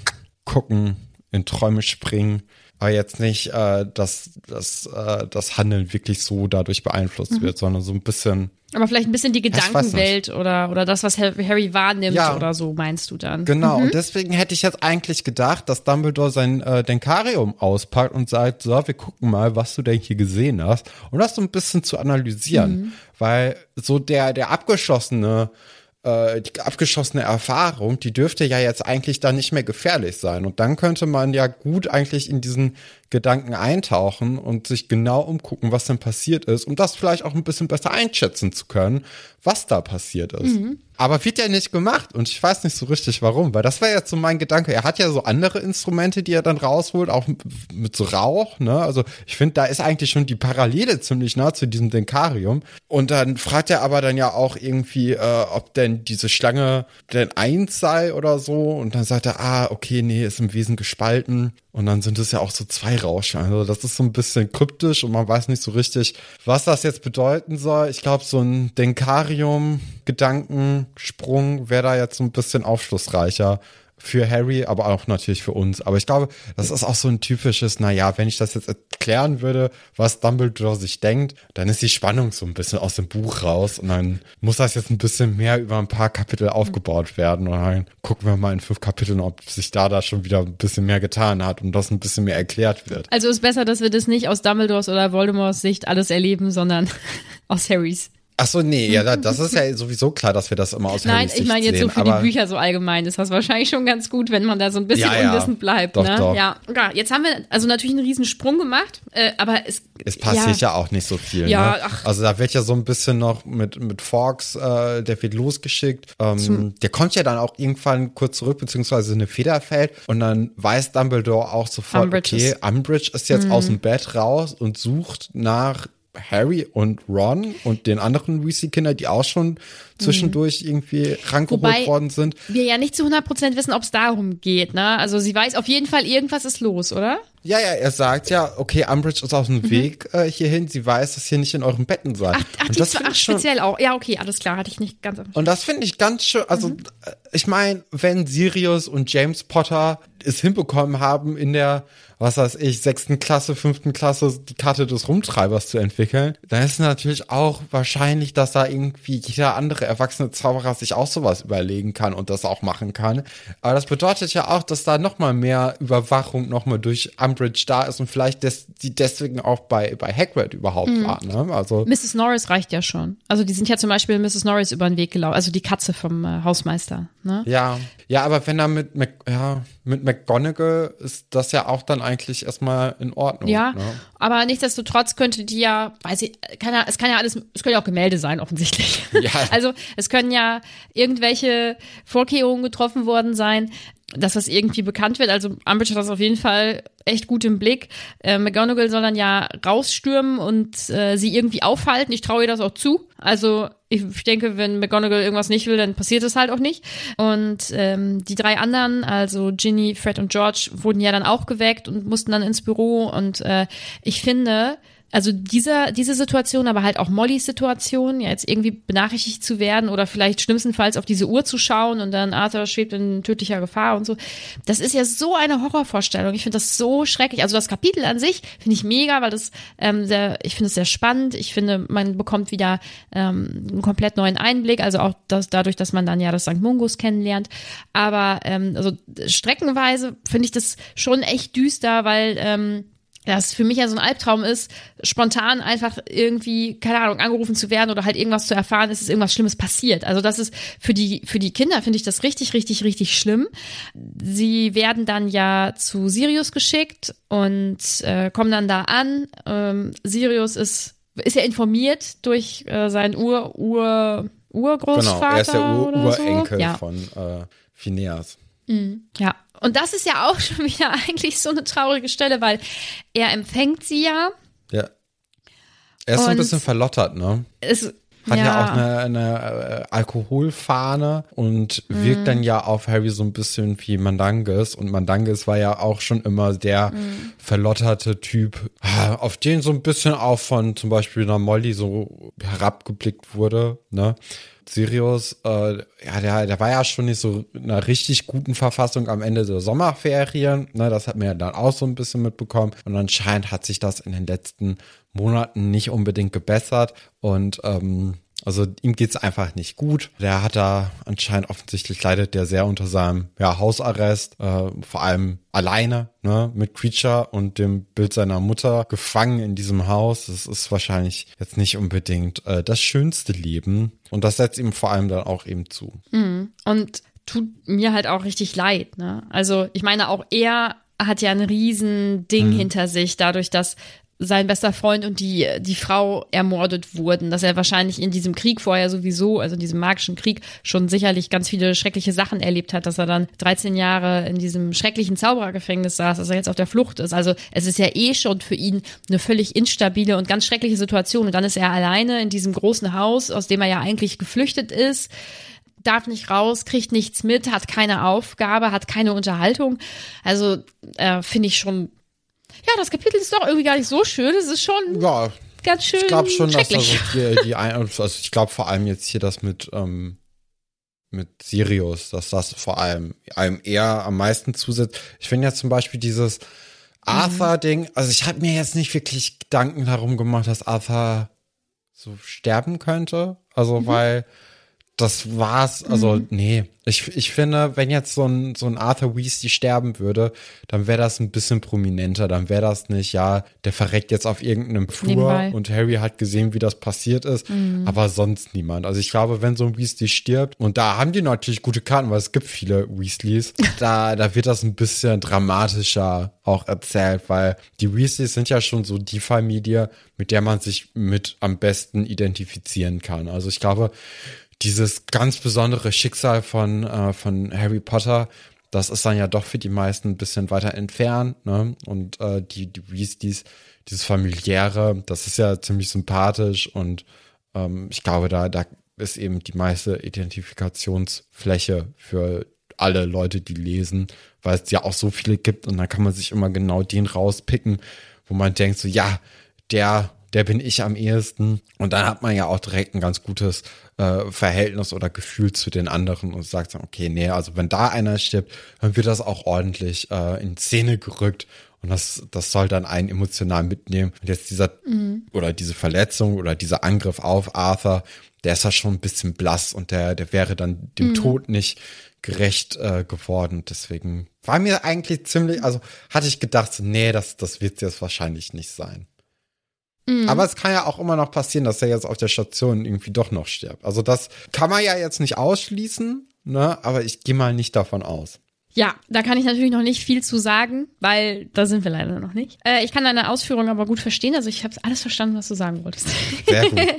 gucken, in Träume springen. Aber jetzt nicht, äh, dass, dass äh, das Handeln wirklich so dadurch beeinflusst mhm. wird, sondern so ein bisschen. Aber vielleicht ein bisschen die Gedankenwelt oder, oder das, was Harry wahrnimmt ja. oder so, meinst du dann? Genau, mhm. und deswegen hätte ich jetzt eigentlich gedacht, dass Dumbledore sein äh, Denkarium auspackt und sagt, so, wir gucken mal, was du denn hier gesehen hast, um das so ein bisschen zu analysieren. Mhm. Weil so der, der abgeschlossene äh, die abgeschossene Erfahrung, die dürfte ja jetzt eigentlich dann nicht mehr gefährlich sein. Und dann könnte man ja gut eigentlich in diesen Gedanken eintauchen und sich genau umgucken, was denn passiert ist, um das vielleicht auch ein bisschen besser einschätzen zu können, was da passiert ist. Mhm. Aber wird ja nicht gemacht und ich weiß nicht so richtig warum, weil das wäre jetzt so mein Gedanke. Er hat ja so andere Instrumente, die er dann rausholt, auch mit so Rauch, ne? Also ich finde, da ist eigentlich schon die Parallele ziemlich nah zu diesem Denkarium. Und dann fragt er aber dann ja auch irgendwie, äh, ob denn diese Schlange denn eins sei oder so. Und dann sagt er, ah, okay, nee, ist im Wesen gespalten. Und dann sind es ja auch so zwei Rausche. Also das ist so ein bisschen kryptisch und man weiß nicht so richtig, was das jetzt bedeuten soll. Ich glaube, so ein Denkarium-Gedankensprung wäre da jetzt so ein bisschen aufschlussreicher für Harry, aber auch natürlich für uns. Aber ich glaube, das ist auch so ein typisches, naja, wenn ich das jetzt erklären würde, was Dumbledore sich denkt, dann ist die Spannung so ein bisschen aus dem Buch raus und dann muss das jetzt ein bisschen mehr über ein paar Kapitel aufgebaut werden und dann gucken wir mal in fünf Kapiteln, ob sich da da schon wieder ein bisschen mehr getan hat und das ein bisschen mehr erklärt wird. Also ist besser, dass wir das nicht aus Dumbledores oder Voldemorts Sicht alles erleben, sondern aus Harrys. Ach so, nee, ja, das ist ja sowieso klar, dass wir das immer aus Nein, ich meine jetzt sehen, so für die Bücher so allgemein ist das wahrscheinlich schon ganz gut, wenn man da so ein bisschen ja, ja, unwissend bleibt. Doch, ne? Doch. Ja, ja, jetzt haben wir also natürlich einen riesen Sprung gemacht, äh, aber es es passiert ja. ja auch nicht so viel. Ja, ne? ach. Also da wird ja so ein bisschen noch mit mit Fox, äh, der wird losgeschickt. Ähm, der kommt ja dann auch irgendwann kurz zurück, beziehungsweise eine Feder fällt und dann weiß Dumbledore auch sofort, Umbridge okay, Umbridge ist jetzt mhm. aus dem Bett raus und sucht nach Harry und Ron und den anderen Weasley-Kinder, die auch schon zwischendurch mhm. irgendwie rangeholt worden sind. Wir ja nicht zu 100% wissen, ob es darum geht, ne? Also sie weiß auf jeden Fall, irgendwas ist los, oder? Ja, ja, er sagt ja, okay, Umbridge ist auf dem mhm. Weg äh, hierhin. Sie weiß, dass ihr nicht in euren Betten seid. Ach, ach, und das ach speziell auch. Ja, okay, alles klar, hatte ich nicht ganz. Und das finde ich ganz schön. Also, mhm. ich meine, wenn Sirius und James Potter es hinbekommen haben, in der was weiß ich, sechsten Klasse, fünften Klasse die Karte des Rumtreibers zu entwickeln, dann ist natürlich auch wahrscheinlich, dass da irgendwie jeder andere erwachsene Zauberer sich auch sowas überlegen kann und das auch machen kann. Aber das bedeutet ja auch, dass da nochmal mehr Überwachung nochmal durch Umbridge da ist und vielleicht des, die deswegen auch bei, bei Hagrid überhaupt mhm. war. Ne? Also Mrs. Norris reicht ja schon. Also die sind ja zum Beispiel Mrs. Norris über den Weg gelaufen, also die Katze vom äh, Hausmeister. Ne? Ja, ja, aber wenn er mit, Mac, ja, mit McGonagall ist das ja auch dann eigentlich erstmal in Ordnung. Ja, ne? aber nichtsdestotrotz könnte die ja, weiß ich, kann ja, es kann ja alles, es können ja auch Gemälde sein, offensichtlich. Ja. Also es können ja irgendwelche Vorkehrungen getroffen worden sein, dass das irgendwie bekannt wird. Also Umbridge hat das auf jeden Fall echt gut im Blick. Äh, McGonagall soll dann ja rausstürmen und äh, sie irgendwie aufhalten. Ich traue ihr das auch zu. Also ich denke, wenn McGonagall irgendwas nicht will, dann passiert es halt auch nicht. Und ähm, die drei anderen, also Ginny, Fred und George, wurden ja dann auch geweckt und mussten dann ins Büro. Und äh, ich finde, also dieser, diese Situation, aber halt auch Mollys Situation, ja, jetzt irgendwie benachrichtigt zu werden oder vielleicht schlimmstenfalls auf diese Uhr zu schauen und dann Arthur schwebt in tödlicher Gefahr und so. Das ist ja so eine Horrorvorstellung. Ich finde das so schrecklich. Also das Kapitel an sich finde ich mega, weil das ähm, sehr, ich finde es sehr spannend. Ich finde, man bekommt wieder ähm, einen komplett neuen Einblick, also auch das, dadurch, dass man dann ja das St. Mungus kennenlernt. Aber ähm, also streckenweise finde ich das schon echt düster, weil ähm, das für mich ja so ein Albtraum ist, spontan einfach irgendwie, keine Ahnung, angerufen zu werden oder halt irgendwas zu erfahren, ist es irgendwas Schlimmes passiert. Also das ist für die, für die Kinder finde ich das richtig, richtig, richtig schlimm. Sie werden dann ja zu Sirius geschickt und äh, kommen dann da an. Ähm, Sirius ist, ist ja informiert durch äh, seinen Ur, Ur, Urgroßvater. Genau, er ist der Ur Urenkel so. ja. von äh, Phineas. Mhm. Ja, und das ist ja auch schon wieder eigentlich so eine traurige Stelle, weil er empfängt sie ja. Ja. Er ist so ein bisschen verlottert, ne? Es, hat ja, ja auch eine, eine äh, Alkoholfahne und mhm. wirkt dann ja auf Harry so ein bisschen wie Mandanges. Und Mandanges war ja auch schon immer der mhm. verlotterte Typ, auf den so ein bisschen auch von zum Beispiel einer Molly so herabgeblickt wurde, ne? Sirius, äh, ja, der, der war ja schon nicht so in einer richtig guten Verfassung am Ende der Sommerferien. Ne, das hat man ja dann auch so ein bisschen mitbekommen. Und anscheinend hat sich das in den letzten Monaten nicht unbedingt gebessert. Und ähm, also ihm geht's einfach nicht gut. Der hat da anscheinend offensichtlich leidet der sehr unter seinem ja, Hausarrest, äh, vor allem alleine, ne, mit Creature und dem Bild seiner Mutter gefangen in diesem Haus. Das ist wahrscheinlich jetzt nicht unbedingt äh, das schönste Leben. Und das setzt ihm vor allem dann auch eben zu. Mhm. Und tut mir halt auch richtig leid, ne? Also ich meine, auch er hat ja ein riesen Ding mhm. hinter sich, dadurch, dass sein bester Freund und die, die Frau ermordet wurden, dass er wahrscheinlich in diesem Krieg vorher sowieso, also in diesem magischen Krieg, schon sicherlich ganz viele schreckliche Sachen erlebt hat, dass er dann 13 Jahre in diesem schrecklichen Zauberergefängnis saß, dass er jetzt auf der Flucht ist. Also es ist ja eh schon für ihn eine völlig instabile und ganz schreckliche Situation. Und dann ist er alleine in diesem großen Haus, aus dem er ja eigentlich geflüchtet ist darf nicht raus, kriegt nichts mit, hat keine Aufgabe, hat keine Unterhaltung. Also äh, finde ich schon ja, das Kapitel ist doch irgendwie gar nicht so schön. Es ist schon ja, ganz schön. Ich glaube schon, dass also die, die ein, also ich glaube vor allem jetzt hier das mit, ähm, mit Sirius, dass das vor allem einem eher am meisten zusetzt. Ich finde ja zum Beispiel dieses Arthur-Ding, also ich habe mir jetzt nicht wirklich Gedanken darum gemacht, dass Arthur so sterben könnte. Also, mhm. weil das war's. Also, mhm. nee. Ich, ich finde, wenn jetzt so ein, so ein Arthur Weasley sterben würde, dann wäre das ein bisschen prominenter. Dann wäre das nicht, ja, der verreckt jetzt auf irgendeinem Flur Nebenbei. und Harry hat gesehen, wie das passiert ist, mhm. aber sonst niemand. Also ich glaube, wenn so ein Weasley stirbt, und da haben die natürlich gute Karten, weil es gibt viele Weasleys, da, da wird das ein bisschen dramatischer auch erzählt, weil die Weasleys sind ja schon so die Familie, mit der man sich mit am besten identifizieren kann. Also ich glaube, dieses ganz besondere Schicksal von, äh, von Harry Potter, das ist dann ja doch für die meisten ein bisschen weiter entfernt, ne? Und äh, die, die Weasleys, dieses familiäre, das ist ja ziemlich sympathisch und ähm, ich glaube, da, da ist eben die meiste Identifikationsfläche für alle Leute, die lesen, weil es ja auch so viele gibt und dann kann man sich immer genau den rauspicken, wo man denkt so, ja, der der bin ich am ehesten. Und dann hat man ja auch direkt ein ganz gutes äh, Verhältnis oder Gefühl zu den anderen und sagt dann, okay, nee, also wenn da einer stirbt, dann wird das auch ordentlich äh, in Szene gerückt. Und das, das soll dann einen emotional mitnehmen. Und jetzt dieser, mhm. oder diese Verletzung oder dieser Angriff auf Arthur, der ist ja schon ein bisschen blass und der, der wäre dann dem mhm. Tod nicht gerecht äh, geworden. Deswegen war mir eigentlich ziemlich, also hatte ich gedacht, nee, das, das wird jetzt wahrscheinlich nicht sein. Mhm. Aber es kann ja auch immer noch passieren, dass er jetzt auf der Station irgendwie doch noch stirbt. Also das kann man ja jetzt nicht ausschließen, ne? Aber ich gehe mal nicht davon aus. Ja, da kann ich natürlich noch nicht viel zu sagen, weil da sind wir leider noch nicht. Äh, ich kann deine Ausführungen aber gut verstehen. Also ich habe alles verstanden, was du sagen wolltest. Sehr gut.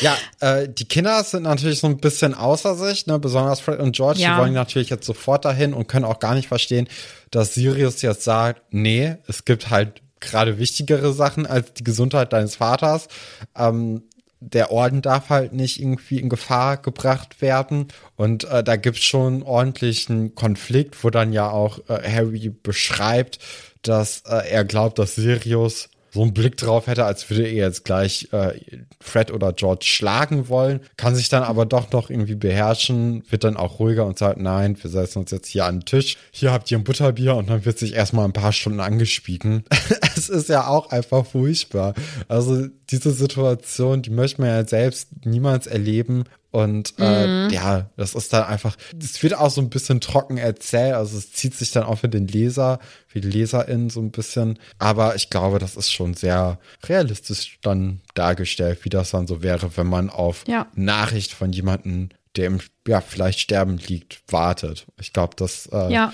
Ja, äh, die Kinder sind natürlich so ein bisschen außer sich, ne? besonders Fred und George. Ja. Die wollen natürlich jetzt sofort dahin und können auch gar nicht verstehen, dass Sirius jetzt sagt, nee, es gibt halt gerade wichtigere Sachen als die Gesundheit deines Vaters. Ähm, der Orden darf halt nicht irgendwie in Gefahr gebracht werden. Und äh, da gibt's schon ordentlichen Konflikt, wo dann ja auch äh, Harry beschreibt, dass äh, er glaubt, dass Sirius so einen Blick drauf hätte, als würde er jetzt gleich äh, Fred oder George schlagen wollen, kann sich dann aber doch noch irgendwie beherrschen, wird dann auch ruhiger und sagt, nein, wir setzen uns jetzt hier an den Tisch, hier habt ihr ein Butterbier und dann wird sich erstmal ein paar Stunden angespieken. es ist ja auch einfach furchtbar. Also diese Situation, die möchte man ja selbst niemals erleben und äh, ja, das ist dann einfach, es wird auch so ein bisschen trocken erzählt, also es zieht sich dann auch für den Leser, für die LeserInnen so ein bisschen. Aber ich glaube, das ist schon sehr realistisch dann dargestellt, wie das dann so wäre, wenn man auf Ja. Nachricht von jemandem, der im, ja, vielleicht sterben liegt, wartet. Ich glaube, das äh, Ja.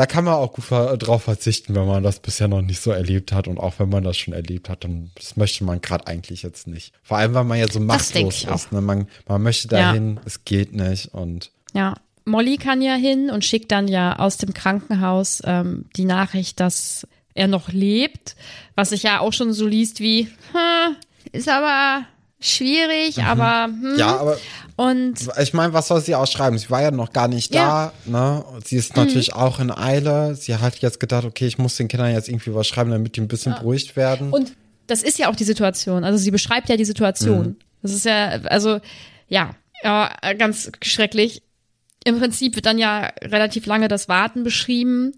Da kann man auch gut drauf verzichten, wenn man das bisher noch nicht so erlebt hat. Und auch wenn man das schon erlebt hat, dann das möchte man gerade eigentlich jetzt nicht. Vor allem, weil man ja so machtlos ist. Ne? Man, man möchte dahin, es geht nicht. Und Ja, Molly kann ja hin und schickt dann ja aus dem Krankenhaus ähm, die Nachricht, dass er noch lebt, was sich ja auch schon so liest wie, hm, ist aber schwierig, aber hm. Mhm. ja, aber und ich meine, was soll sie ausschreiben? Sie war ja noch gar nicht Ja. da. Ne? Sie ist natürlich auch in Eile. Sie hat jetzt gedacht, okay, ich muss den Kindern jetzt irgendwie was schreiben, damit die ein bisschen beruhigt werden. Und das ist ja auch die Situation. Also sie beschreibt ja die Situation. Mhm. Das ist ja, also, ja, ja, ganz schrecklich. Im Prinzip wird dann ja relativ lange das Warten beschrieben,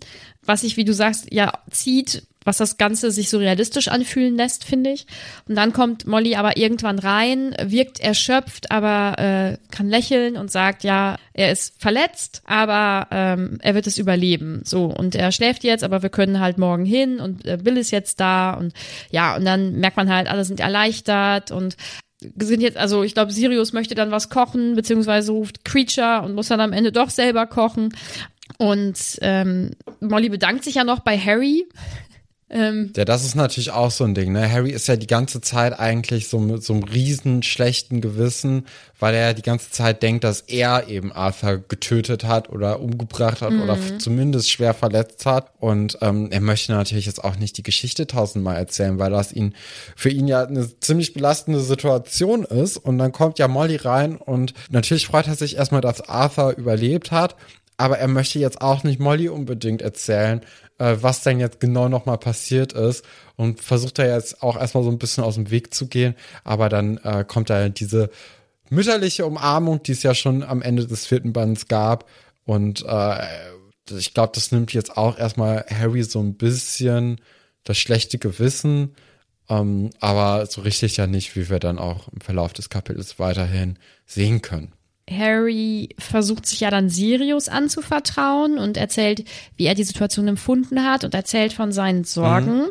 was sich, wie du sagst, ja zieht, was das Ganze sich so realistisch anfühlen lässt, finde ich. Und dann kommt Molly aber irgendwann rein, wirkt erschöpft, aber äh, kann lächeln und sagt, ja, er ist verletzt, aber ähm, er wird es überleben. So, und er schläft jetzt, aber wir können halt morgen hin und äh, Bill ist jetzt da und ja, und dann merkt man halt, alle sind erleichtert und sind jetzt, also ich glaube, Sirius möchte dann was kochen, beziehungsweise ruft Creature und muss dann am Ende doch selber kochen. Und ähm, Molly bedankt sich ja noch bei Harry. Ähm, Ja, das ist natürlich auch so ein Ding, ne? Harry ist ja die ganze Zeit eigentlich so mit so einem riesen schlechten Gewissen, weil er ja die ganze Zeit denkt, dass er eben Arthur getötet hat oder umgebracht hat oder f- zumindest schwer verletzt hat. Und ähm, er möchte natürlich jetzt auch nicht die Geschichte tausendmal erzählen, weil das ihn für ihn ja eine ziemlich belastende Situation ist. Und dann kommt ja Molly rein und natürlich freut er sich erstmal, dass Arthur überlebt hat. Aber er möchte jetzt auch nicht Molly unbedingt erzählen, äh, was denn jetzt genau nochmal passiert ist. Und versucht er jetzt auch erstmal so ein bisschen aus dem Weg zu gehen. Aber dann äh, kommt da diese mütterliche Umarmung, die es ja schon am Ende des vierten Bands gab. Und äh, ich glaube, das nimmt jetzt auch erstmal Harry so ein bisschen das schlechte Gewissen. Ähm, aber so richtig ja nicht, wie wir dann auch im Verlauf des Kapitels weiterhin sehen können. Harry versucht sich ja dann Sirius anzuvertrauen und erzählt, wie er die Situation empfunden hat und erzählt von seinen Sorgen.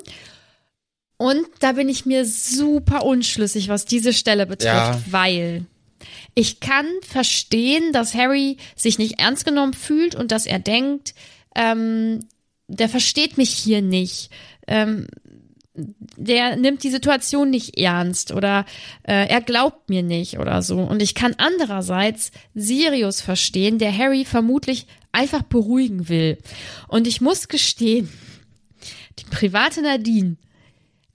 Und da bin ich mir super unschlüssig, was diese Stelle betrifft, Ja. weil ich kann verstehen, dass Harry sich nicht ernst genommen fühlt und dass er denkt, ähm, der versteht mich hier nicht. Ähm, der nimmt die Situation nicht ernst oder äh, er glaubt mir nicht oder so. Und ich kann andererseits Sirius verstehen, der Harry vermutlich einfach beruhigen will. Und ich muss gestehen, die private Nadine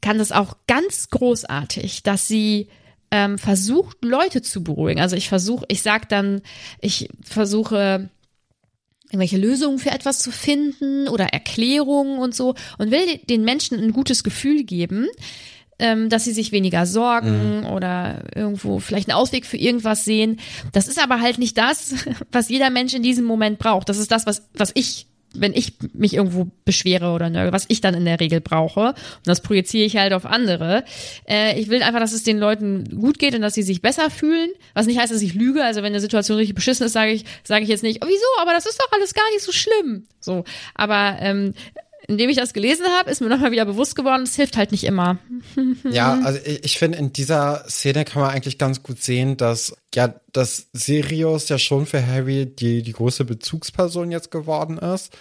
kann das auch ganz großartig, dass sie ähm, versucht, Leute zu beruhigen. Also ich versuche, ich sag dann, ich versuche irgendwelche Lösungen für etwas zu finden oder Erklärungen und so und will den Menschen ein gutes Gefühl geben, ähm, dass sie sich weniger sorgen oder irgendwo vielleicht einen Ausweg für irgendwas sehen. Das ist aber halt nicht das, was jeder Mensch in diesem Moment braucht. Das ist das, was, was ich wenn ich mich irgendwo beschwere oder nörgel, was ich dann in der Regel brauche. Und das projiziere ich halt auf andere. Äh, ich will einfach, dass es den Leuten gut geht und dass sie sich besser fühlen. Was nicht heißt, dass ich lüge. Also wenn eine Situation richtig beschissen ist, sage ich, sage ich jetzt nicht, oh, wieso, aber das ist doch alles gar nicht so schlimm. So. Aber ähm, indem ich das gelesen habe, ist mir nochmal wieder bewusst geworden, es hilft halt nicht immer. Ja, also ich, ich finde, in dieser Szene kann man eigentlich ganz gut sehen, dass ja, dass Sirius ja schon für Harry die, die große Bezugsperson jetzt geworden ist.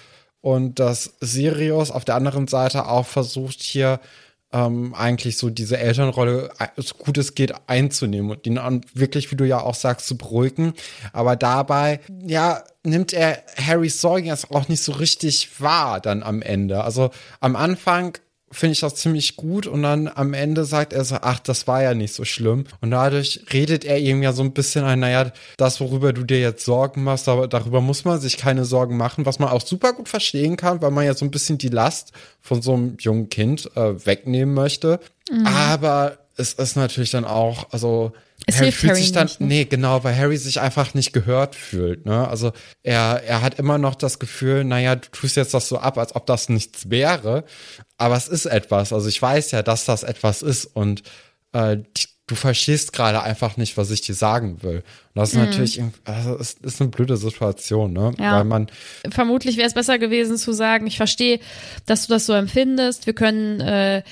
und dass Sirius auf der anderen Seite auch versucht hier ähm, eigentlich so diese Elternrolle äh, so gut es geht einzunehmen und ihn wirklich, wie du ja auch sagst, zu beruhigen. Aber dabei, ja, nimmt er Harrys Sorgen jetzt auch nicht so richtig wahr dann am Ende. Also am Anfang finde ich das ziemlich gut und dann am Ende sagt er so, ach, das war ja nicht so schlimm. Und dadurch redet er ihm ja so ein bisschen ein, naja, das, worüber du dir jetzt Sorgen machst, aber darüber muss man sich keine Sorgen machen, was man auch super gut verstehen kann, weil man ja so ein bisschen die Last von so einem jungen Kind äh, wegnehmen möchte. Mhm. Aber es ist natürlich dann auch, also es Harry fühlt Harry sich dann, nicht, ne? nee, genau, weil Harry sich einfach nicht gehört fühlt, ne? Also er, er hat immer noch das Gefühl, naja, du tust jetzt das so ab, als ob das nichts wäre, aber es ist etwas. Also ich weiß ja, dass das etwas ist und äh, du verstehst gerade einfach nicht, was ich dir sagen will. Und das ist mhm. natürlich, also es ist eine blöde Situation, ne? Ja. Weil man. Vermutlich wäre es besser gewesen zu sagen, ich verstehe, dass du das so empfindest. Wir können äh,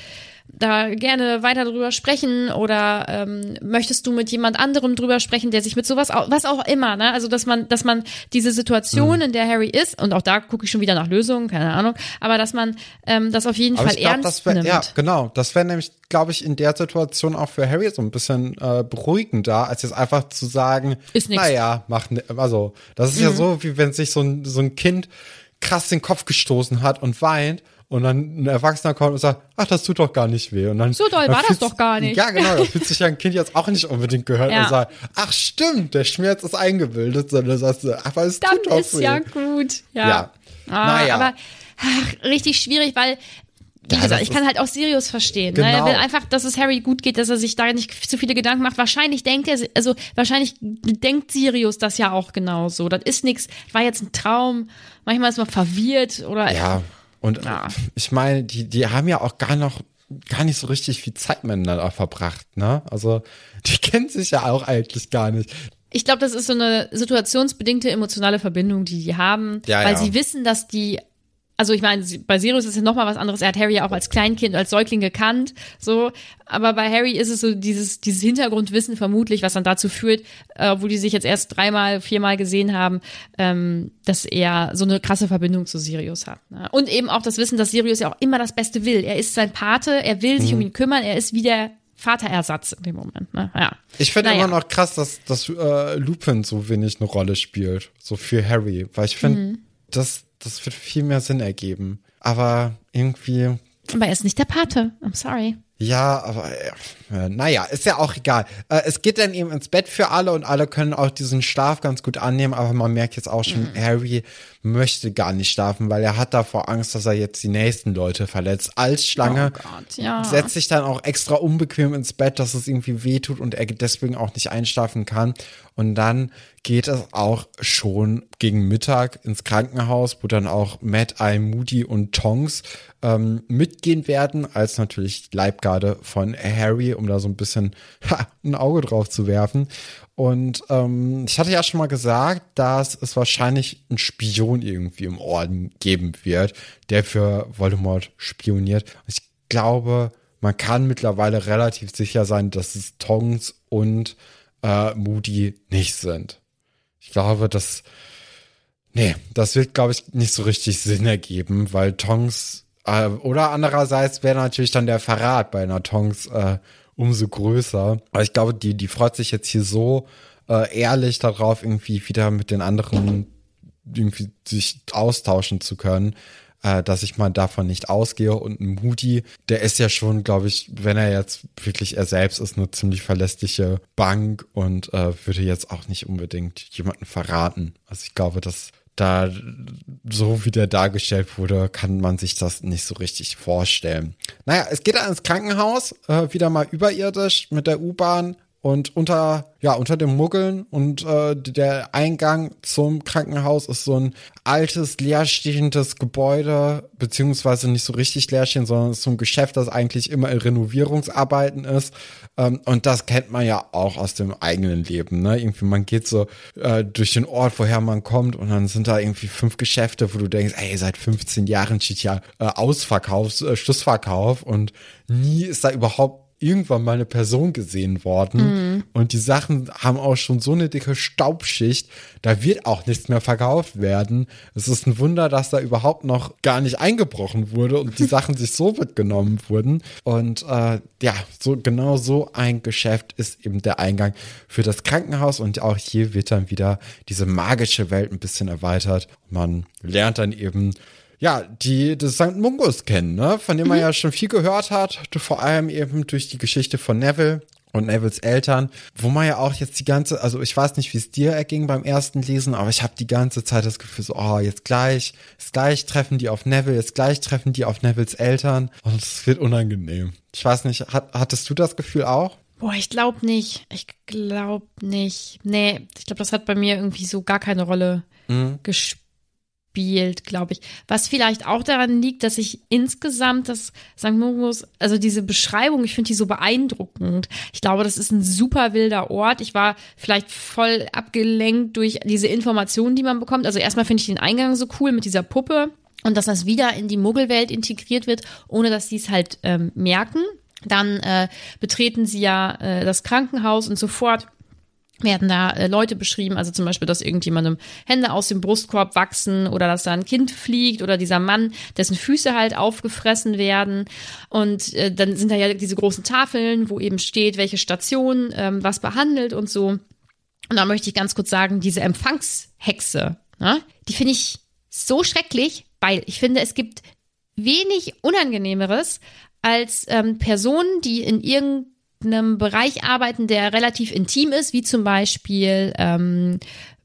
da gerne weiter drüber sprechen oder ähm, möchtest du mit jemand anderem drüber sprechen, der sich mit sowas, was auch immer, ne? Also dass man, dass man diese Situation, mhm. in der Harry ist, und auch da gucke ich schon wieder nach Lösungen, keine Ahnung, aber dass man ähm, das auf jeden aber Fall glaub, ernst wär, nimmt. Ja, genau. Das wäre nämlich, glaube ich, in der Situation auch für Harry so ein bisschen äh, beruhigender, als jetzt einfach zu sagen, ist nix. naja, mach, also das ist mhm. ja so, wie wenn sich so ein, so ein Kind krass den Kopf gestoßen hat und weint und dann ein Erwachsener kommt und sagt, ach, das tut doch gar nicht weh. Und dann, so doll war das doch gar nicht. Ja, genau, da fühlt sich ja ein Kind jetzt auch nicht unbedingt gehört ja. und sagt, ach stimmt, der Schmerz ist eingebildet, sondern sagst du, aber es Dann tut doch ist weh. ja gut. Ja. ja. Ah, naja. Aber ach, richtig schwierig, weil wie Ja, gesagt, das ich kann halt auch Sirius verstehen. Ne? Er Genau. will einfach, dass es Harry gut geht, dass er sich da nicht zu viele Gedanken macht. Wahrscheinlich denkt er, also wahrscheinlich denkt Sirius das ja auch genauso. Das ist nichts, war jetzt ein Traum. Manchmal ist man verwirrt oder Ja, und Ja. ich meine, die, die haben ja auch gar noch gar nicht so richtig viel Zeit miteinander verbracht, ne? Also, die kennen sich ja auch eigentlich gar nicht. Ich glaube, das ist so eine situationsbedingte emotionale Verbindung, die die haben, Ja, weil ja. sie wissen, dass die also ich meine, bei Sirius ist ja noch mal was anderes. Er hat Harry ja auch als Kleinkind, als Säugling gekannt, so. Aber bei Harry ist es so dieses dieses Hintergrundwissen vermutlich, was dann dazu führt, äh, wo die sich jetzt erst dreimal, viermal gesehen haben, ähm, dass er so eine krasse Verbindung zu Sirius hat. Ne? Und eben auch das Wissen, dass Sirius ja auch immer das Beste will. Er ist sein Pate, er will sich um ihn kümmern, er ist wie der Vaterersatz in dem Moment. Ne? Ja. Ich finde Naja. immer noch krass, dass, dass äh, Lupin so wenig eine Rolle spielt, so für Harry, weil ich finde, Mhm. das, das wird viel mehr Sinn ergeben. Aber irgendwie, Aber er ist nicht der Pate. I'm sorry. ja, aber äh, naja, ist ja auch egal. Äh, es geht dann eben ins Bett für alle und alle können auch diesen Schlaf ganz gut annehmen, aber man merkt jetzt auch schon, Harry möchte gar nicht schlafen, weil er hat davor Angst, dass er jetzt die nächsten Leute verletzt. Als Schlange Oh Gott, ja. setzt sich dann auch extra unbequem ins Bett, dass es irgendwie wehtut und er deswegen auch nicht einschlafen kann. Und dann geht es auch schon gegen Mittag ins Krankenhaus, wo dann auch Mad Eye, Moody und Tongs ähm, mitgehen werden, als natürlich Leibgarde von Harry, um da so ein bisschen ha, ein Auge drauf zu werfen. Und ähm, ich hatte ja schon mal gesagt, dass es wahrscheinlich einen Spion irgendwie im Orden geben wird, der für Voldemort spioniert. Ich glaube, man kann mittlerweile relativ sicher sein, dass es Tongs und äh, Moody nicht sind. Ich glaube, dass Nee, das wird, glaube ich, nicht so richtig Sinn ergeben, weil Tongs, äh, oder andererseits wäre natürlich dann der Verrat bei einer Tongs äh, umso größer. Aber ich glaube, die, die freut sich jetzt hier so äh, ehrlich darauf, irgendwie wieder mit den anderen irgendwie sich austauschen zu können, äh, dass ich mal davon nicht ausgehe. Und ein Moody, der ist ja schon, glaube ich, wenn er jetzt wirklich er selbst ist, eine ziemlich verlässliche Bank und äh, würde jetzt auch nicht unbedingt jemanden verraten. Also ich glaube, dass da so wie der dargestellt wurde, kann man sich das nicht so richtig vorstellen. Naja, es geht ins Krankenhaus, äh, wieder mal überirdisch mit der U-Bahn und unter, ja, unter dem Muggeln und äh, der Eingang zum Krankenhaus ist so ein altes, leerstehendes Gebäude, beziehungsweise nicht so richtig leerstehend, sondern es ist so ein Geschäft, das eigentlich immer in Renovierungsarbeiten ist. Ähm, und das kennt man ja auch aus dem eigenen Leben. Ne? Irgendwie, man geht so äh, durch den Ort, woher man kommt, und dann sind da irgendwie fünf Geschäfte, wo du denkst, ey, seit 15 Jahren steht ja äh, Ausverkauf, äh, Schlussverkauf und nie ist da überhaupt irgendwann mal eine Person gesehen worden. Mhm. Und die Sachen haben auch schon so eine dicke Staubschicht. Da wird auch nichts mehr verkauft werden. Es ist ein Wunder, dass da überhaupt noch gar nicht eingebrochen wurde und die Sachen sich so mitgenommen wurden. Und äh, ja, so genau so ein Geschäft ist eben der Eingang für das Krankenhaus. Und auch hier wird dann wieder diese magische Welt ein bisschen erweitert. Man lernt dann eben ja, die das St. Mungus kennen, ne? von dem man mhm. ja schon viel gehört hat, vor allem eben durch die Geschichte von Neville und Nevilles Eltern, wo man ja auch jetzt die ganze, also ich weiß nicht, wie es dir erging beim ersten Lesen, aber ich habe die ganze Zeit das Gefühl so, oh, jetzt gleich, jetzt gleich treffen die auf Neville, jetzt gleich treffen die auf Nevilles Eltern und es wird unangenehm. Ich weiß nicht, hat, hattest du das Gefühl auch? Boah, ich glaube nicht. Ich glaube nicht. Nee, ich glaube, das hat bei mir irgendwie so gar keine Rolle mhm. gespielt spielt, glaube ich. Was vielleicht auch daran liegt, dass ich insgesamt das St. Mungus, also diese Beschreibung, ich finde die so beeindruckend. Ich glaube, das ist ein super wilder Ort. Ich war vielleicht voll abgelenkt durch diese Informationen, die man bekommt. Also erstmal finde ich den Eingang so cool mit dieser Puppe und dass das wieder in die Muggelwelt integriert wird, ohne dass sie es halt ähm, merken. Dann äh, betreten sie ja äh, das Krankenhaus und sofort werden da äh, Leute beschrieben, also zum Beispiel, dass irgendjemandem Hände aus dem Brustkorb wachsen oder dass da ein Kind fliegt oder dieser Mann, dessen Füße halt aufgefressen werden. Und äh, dann sind da ja diese großen Tafeln, wo eben steht, welche Station ähm, was behandelt und so. Und da möchte ich ganz kurz sagen, diese Empfangshexe, ne, die finde ich so schrecklich, weil ich finde, es gibt wenig Unangenehmeres als ähm, Personen, die in irgendeinem einem Bereich arbeiten, der relativ intim ist, wie zum Beispiel ähm,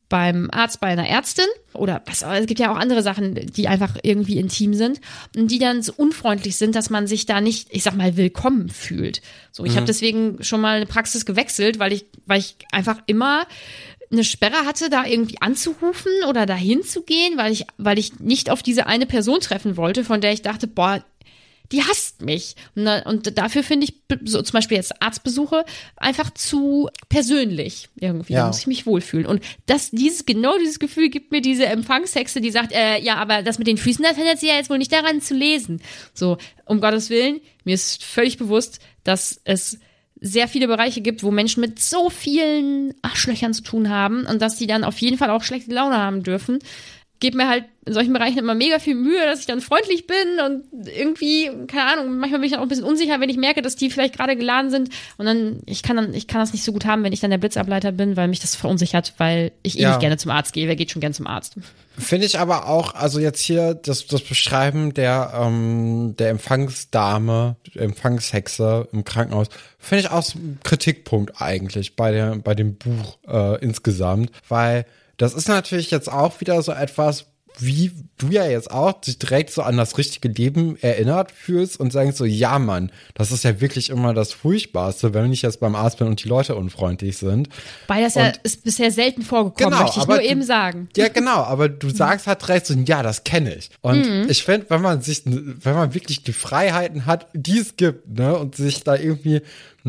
beim Arzt bei einer Ärztin oder was, es gibt ja auch andere Sachen, die einfach irgendwie intim sind und die dann so unfreundlich sind, dass man sich da nicht, ich sag mal, willkommen fühlt. So, ich mhm. habe deswegen schon mal eine Praxis gewechselt, weil ich, weil ich einfach immer eine Sperre hatte, da irgendwie anzurufen oder dahin zu gehen, weil ich, weil ich nicht auf diese eine Person treffen wollte, von der ich dachte, boah, die hasst mich. Und, und dafür finde ich so zum Beispiel jetzt Arztbesuche einfach zu persönlich irgendwie. Ja. Da muss ich mich wohlfühlen. Und das, dieses, genau dieses Gefühl gibt mir diese Empfangshexe, die sagt, äh, ja, aber das mit den Füßen, das hindert sie ja jetzt wohl nicht daran zu lesen. So, um Gottes Willen, mir ist völlig bewusst, dass es sehr viele Bereiche gibt, wo Menschen mit so vielen Arschlöchern zu tun haben und dass die dann auf jeden Fall auch schlechte Laune haben dürfen gebe mir halt in solchen Bereichen immer mega viel Mühe, dass ich dann freundlich bin und irgendwie, keine Ahnung, manchmal bin ich dann auch ein bisschen unsicher, wenn ich merke, dass die vielleicht gerade geladen sind und dann, ich kann dann, ich kann das nicht so gut haben, wenn ich dann der Blitzableiter bin, weil mich das verunsichert, weil ich eh ja. nicht gerne zum Arzt gehe. Wer geht schon gern zum Arzt? Finde ich aber auch, also jetzt hier das, das Beschreiben der, ähm, der Empfangsdame, Empfangshexe im Krankenhaus, finde ich auch so ein Kritikpunkt eigentlich bei der, bei dem Buch äh, insgesamt, weil das ist natürlich jetzt auch wieder so etwas, wie du ja jetzt auch dich direkt so an das richtige Leben erinnert fühlst und sagst so, ja Mann, das ist ja wirklich immer das Furchtbarste, wenn ich jetzt beim Arzt bin und die Leute unfreundlich sind. Weil das und, ja ist bisher selten vorgekommen, genau, möchte ich nur du, eben sagen. Ja, genau, aber du sagst halt direkt so, ja, das kenne ich. Und mhm. ich finde, wenn man sich, wenn man wirklich die Freiheiten hat, die es gibt, ne, und sich da irgendwie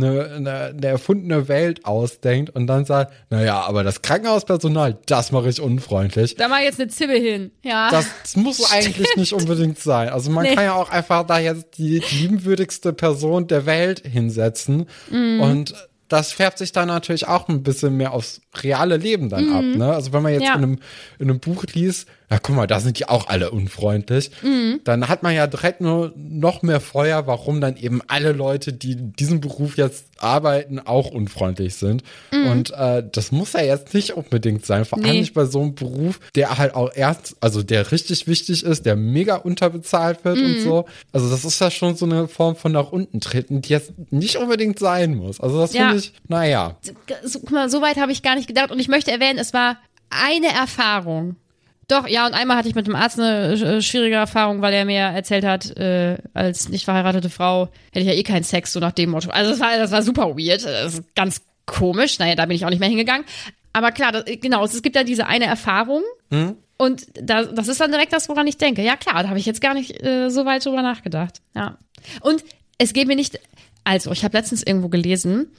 eine, eine, eine erfundene Welt ausdenkt und dann sagt, naja, aber das Krankenhauspersonal, das mache ich unfreundlich. Da mache ich jetzt eine Zibbe hin, ja. Das, das muss Stimmt. eigentlich nicht unbedingt sein. Also man nee. kann ja auch einfach da jetzt die liebenswürdigste Person der Welt hinsetzen mm. und das färbt sich dann natürlich auch ein bisschen mehr aufs reale Leben dann mm. ab. Ne? Also wenn man jetzt ja. in, einem, in einem Buch liest, ja, guck mal, da sind die auch alle unfreundlich. Mhm. Dann hat man ja direkt nur noch mehr Feuer, warum dann eben alle Leute, die in diesem Beruf jetzt arbeiten, auch unfreundlich sind. Mhm. Und äh, das muss ja jetzt nicht unbedingt sein, vor allem nicht bei so einem Beruf, der halt auch erst, also der richtig wichtig ist, der mega unterbezahlt wird mhm. und so. Also das ist ja schon so eine Form von nach unten treten, die jetzt nicht unbedingt sein muss. Also das ja. finde ich, naja. So, guck mal, so weit habe ich gar nicht gedacht. Und ich möchte erwähnen, es war eine Erfahrung. Doch, ja, und einmal hatte ich mit dem Arzt eine äh, schwierige Erfahrung, weil er mir erzählt hat, äh, als nicht verheiratete Frau hätte ich ja eh keinen Sex, so nach dem Motto. Also das war, das war super weird, das ist ganz komisch. Naja, da bin ich auch nicht mehr hingegangen. Aber klar, das, genau, es gibt ja diese eine Erfahrung. Hm? Und da, das ist dann direkt das, woran ich denke. Ja, klar, da habe ich jetzt gar nicht äh, so weit drüber nachgedacht. Ja. Und es geht mir nicht. Also, ich habe letztens irgendwo gelesen,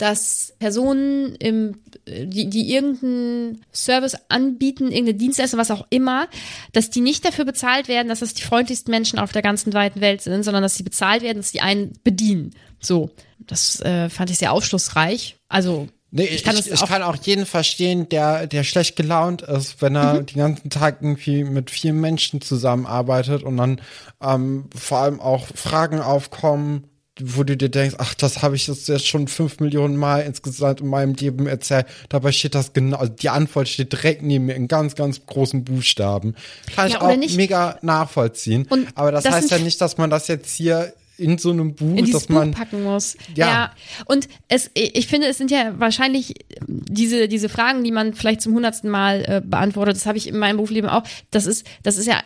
dass Personen im, die, die irgendeinen Service anbieten, irgendeine Dienstleistung, was auch immer, dass die nicht dafür bezahlt werden, dass das die freundlichsten Menschen auf der ganzen weiten Welt sind, sondern dass sie bezahlt werden, dass sie einen bedienen. So, das äh, fand ich sehr aufschlussreich. Also Nee, ich, kann, ich, ich kann auch jeden verstehen, der, der schlecht gelaunt ist, wenn er mhm. den ganzen Tag irgendwie mit vielen Menschen zusammenarbeitet und dann ähm, vor allem auch Fragen aufkommen, wo du dir denkst, ach, das habe ich jetzt schon fünf Millionen Mal insgesamt in meinem Leben erzählt. Dabei steht das genau, also die Antwort steht direkt neben mir in ganz, ganz großen Buchstaben. Kann ja, ich auch nicht. mega nachvollziehen. Und Aber das, das heißt ja nicht, dass man das jetzt hier in so einem Buch, in dass man Buch packen muss. Ja. ja. Und es, ich finde, es sind ja wahrscheinlich diese diese Fragen, die man vielleicht zum hundertsten Mal äh, beantwortet. Das habe ich in meinem Berufsleben auch. Das ist das ist ja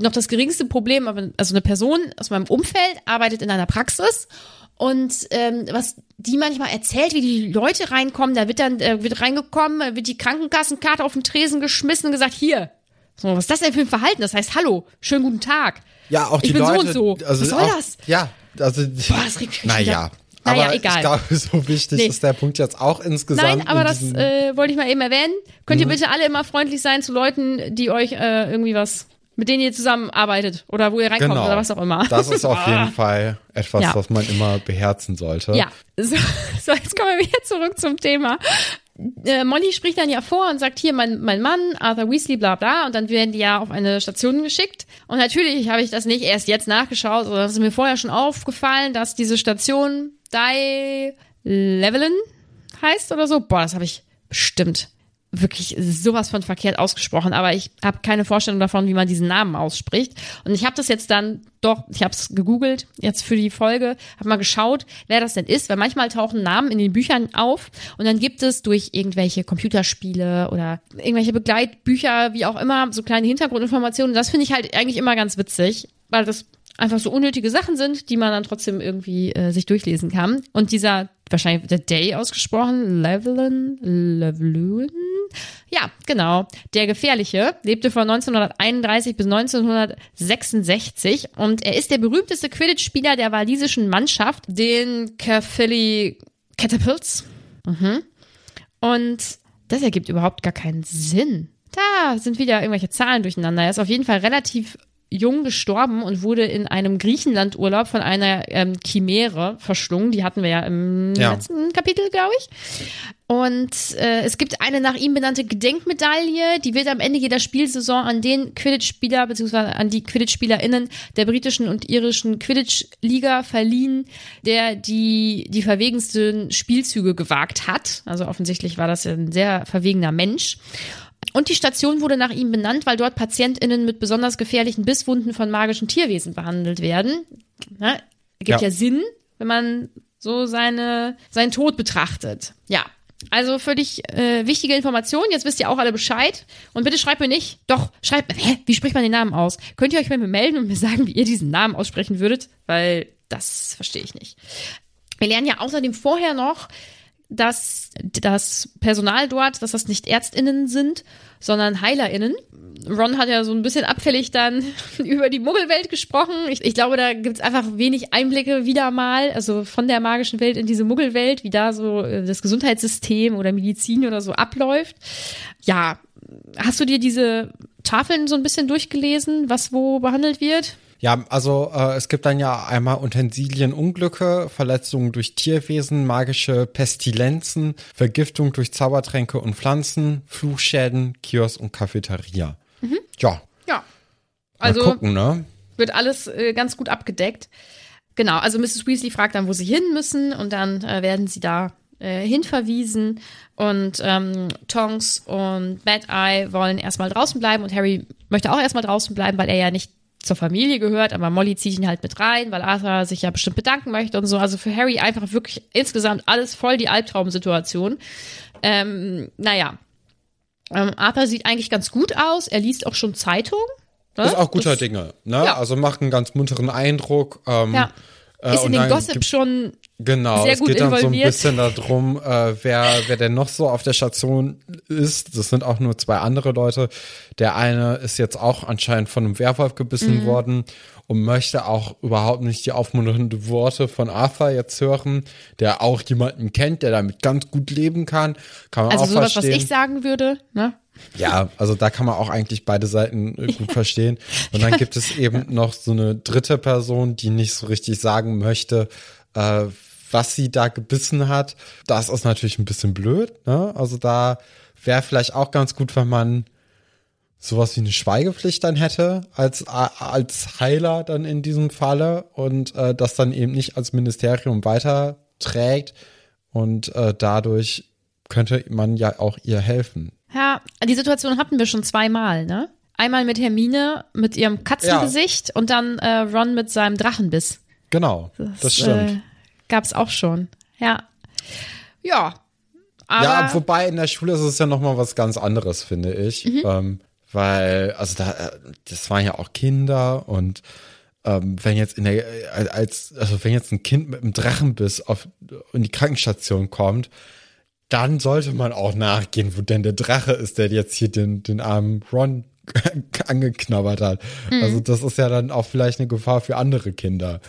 noch das geringste Problem. Aber also eine Person aus meinem Umfeld arbeitet in einer Praxis. Und ähm, was die manchmal erzählt, wie die Leute reinkommen, da wird dann äh, wird reingekommen, wird die Krankenkassenkarte auf den Tresen geschmissen und gesagt, hier, so, was ist das denn für ein Verhalten? Das heißt, hallo, schönen guten Tag. Ja, auch die ich bin Leute. So und so. Also Was soll auch, das? Ja, also. Boah, das regt mich naja. Naja, aber egal. ich glaube, so wichtig nee. ist der Punkt jetzt auch insgesamt. Nein, aber das äh, wollte ich mal eben erwähnen. Könnt ihr mhm. bitte alle immer freundlich sein zu Leuten, die euch äh, irgendwie was, mit denen ihr zusammenarbeitet oder wo ihr reinkommt genau. oder was auch immer. Das ist auf jeden Fall etwas, ja. was man immer beherzen sollte. Ja, so, so jetzt kommen wir wieder zurück zum Thema äh, Molly spricht dann ja vor und sagt, hier, mein, mein Mann, Arthur Weasley, bla bla, und dann werden die ja auf eine Station geschickt. Und natürlich habe ich das nicht erst jetzt nachgeschaut, sondern es ist mir vorher schon aufgefallen, dass diese Station Die Levelin heißt oder so. Boah, das habe ich bestimmt wirklich sowas von verkehrt ausgesprochen, aber ich habe keine Vorstellung davon, wie man diesen Namen ausspricht. Und ich habe das jetzt dann doch, ich habe es gegoogelt jetzt für die Folge, habe mal geschaut, wer das denn ist, weil manchmal tauchen Namen in den Büchern auf und dann gibt es durch irgendwelche Computerspiele oder irgendwelche Begleitbücher, wie auch immer, so kleine Hintergrundinformationen. Das finde ich halt eigentlich immer ganz witzig, weil das einfach so unnötige Sachen sind, die man dann trotzdem irgendwie äh, sich durchlesen kann. Und dieser, wahrscheinlich der Day ausgesprochen, Levelin, Levelin, ja, genau. Der Gefährliche lebte von 1931 bis 1966 und er ist der berühmteste Quidditch-Spieler der walisischen Mannschaft, den Caerphilly Catapults. Mhm. Und das ergibt überhaupt gar keinen Sinn. Da sind wieder irgendwelche Zahlen durcheinander. Er ist auf jeden Fall relativ jung gestorben und wurde in einem Griechenlandurlaub von einer ähm, Chimäre verschlungen. Die hatten wir ja im ja. letzten Kapitel, glaube ich. Und äh, es gibt eine nach ihm benannte Gedenkmedaille, die wird am Ende jeder Spielsaison an den Quidditch-Spieler bzw. an die Quidditch-SpielerInnen der britischen und irischen Quidditch-Liga verliehen, der die, die verwegensten Spielzüge gewagt hat. Also offensichtlich war das ein sehr verwegener Mensch. Und die Station wurde nach ihm benannt, weil dort PatientInnen mit besonders gefährlichen Bisswunden von magischen Tierwesen behandelt werden. Na, ergibt ja. ja Sinn, wenn man so seine, seinen Tod betrachtet. Ja. Also dich äh, wichtige Information. Jetzt wisst ihr auch alle Bescheid. Und bitte schreibt mir nicht. Doch, schreibt mir. Hä? Wie spricht man den Namen aus? Könnt ihr euch bei mir melden und mir sagen, wie ihr diesen Namen aussprechen würdet? Weil das verstehe ich nicht. Wir lernen ja außerdem vorher noch, dass das Personal dort, dass das nicht ÄrztInnen sind, sondern HeilerInnen. Ron hat ja so ein bisschen abfällig dann über die Muggelwelt gesprochen. Ich, ich glaube, da gibt's einfach wenig Einblicke wieder mal, also von der magischen Welt in diese Muggelwelt, wie da so äh, das Gesundheitssystem oder Medizin oder so abläuft. Ja, hast du dir diese Tafeln so ein bisschen durchgelesen, was wo behandelt wird? Ja, also äh, es gibt dann ja einmal Utensilienunglücke, Verletzungen durch Tierwesen, magische Pestilenzen, Vergiftung durch Zaubertränke und Pflanzen, Fluchschäden, Kiosk und Cafeteria. Mhm. Ja. Ja. Also Mal gucken, ne? wird alles äh, ganz gut abgedeckt. Genau, also Mrs. Weasley fragt dann, wo sie hin müssen und dann äh, werden sie da äh, hinverwiesen und ähm, Tonks und Bad Eye wollen erstmal draußen bleiben und Harry möchte auch erstmal draußen bleiben, weil er ja nicht zur Familie gehört, aber Molly zieht ihn halt mit rein, weil Arthur sich ja bestimmt bedanken möchte und so. Also für Harry einfach wirklich insgesamt alles voll die Albtraumsituation. Ähm, naja. Ähm, Arthur sieht eigentlich ganz gut aus. Er liest auch schon Zeitung. Ne? Ist auch guter das, Dinge. Ne? Ja. Also macht einen ganz munteren Eindruck. Ähm, ja. Äh, ist in den Gossip schon Genau, sehr es geht dann so ein involviert. bisschen darum, äh, wer, wer denn noch so auf der Station ist. Das sind auch nur zwei andere Leute. Der eine ist jetzt auch anscheinend von einem Werwolf gebissen Mhm. worden und möchte auch überhaupt nicht die aufmunternden Worte von Arthur jetzt hören, der auch jemanden kennt, der damit ganz gut leben kann. Kann man Also auch sowas, was verstehen. ich sagen würde, ne? Ja, also da kann man auch eigentlich beide Seiten gut verstehen. Und dann gibt es eben noch so eine dritte Person, die nicht so richtig sagen möchte, äh, was sie da gebissen hat. Das ist natürlich ein bisschen blöd. Ne? Also da wäre vielleicht auch ganz gut, wenn man sowas wie eine Schweigepflicht dann hätte als als Heiler dann in diesem Falle und äh, das dann eben nicht als Ministerium weiterträgt und äh, dadurch könnte man ja auch ihr helfen. Ja, die Situation hatten wir schon zweimal, ne? Einmal mit Hermine mit ihrem Katzengesicht und dann äh, Ron mit seinem Drachenbiss. Genau, das, stimmt. Gab's auch schon. Ja. Ja. Aber ja, wobei in der Schule ist es ja noch mal was ganz anderes, finde ich. Mhm. Ähm, weil, also da, das waren ja auch Kinder und ähm, wenn jetzt in der, äh, als, also wenn jetzt ein Kind mit einem Drachenbiss auf, in die Krankenstation kommt, dann sollte man auch nachgehen, wo denn der Drache ist, der jetzt hier den, den armen Ron angeknabbert hat. Mhm. Also das ist ja dann auch vielleicht eine Gefahr für andere Kinder.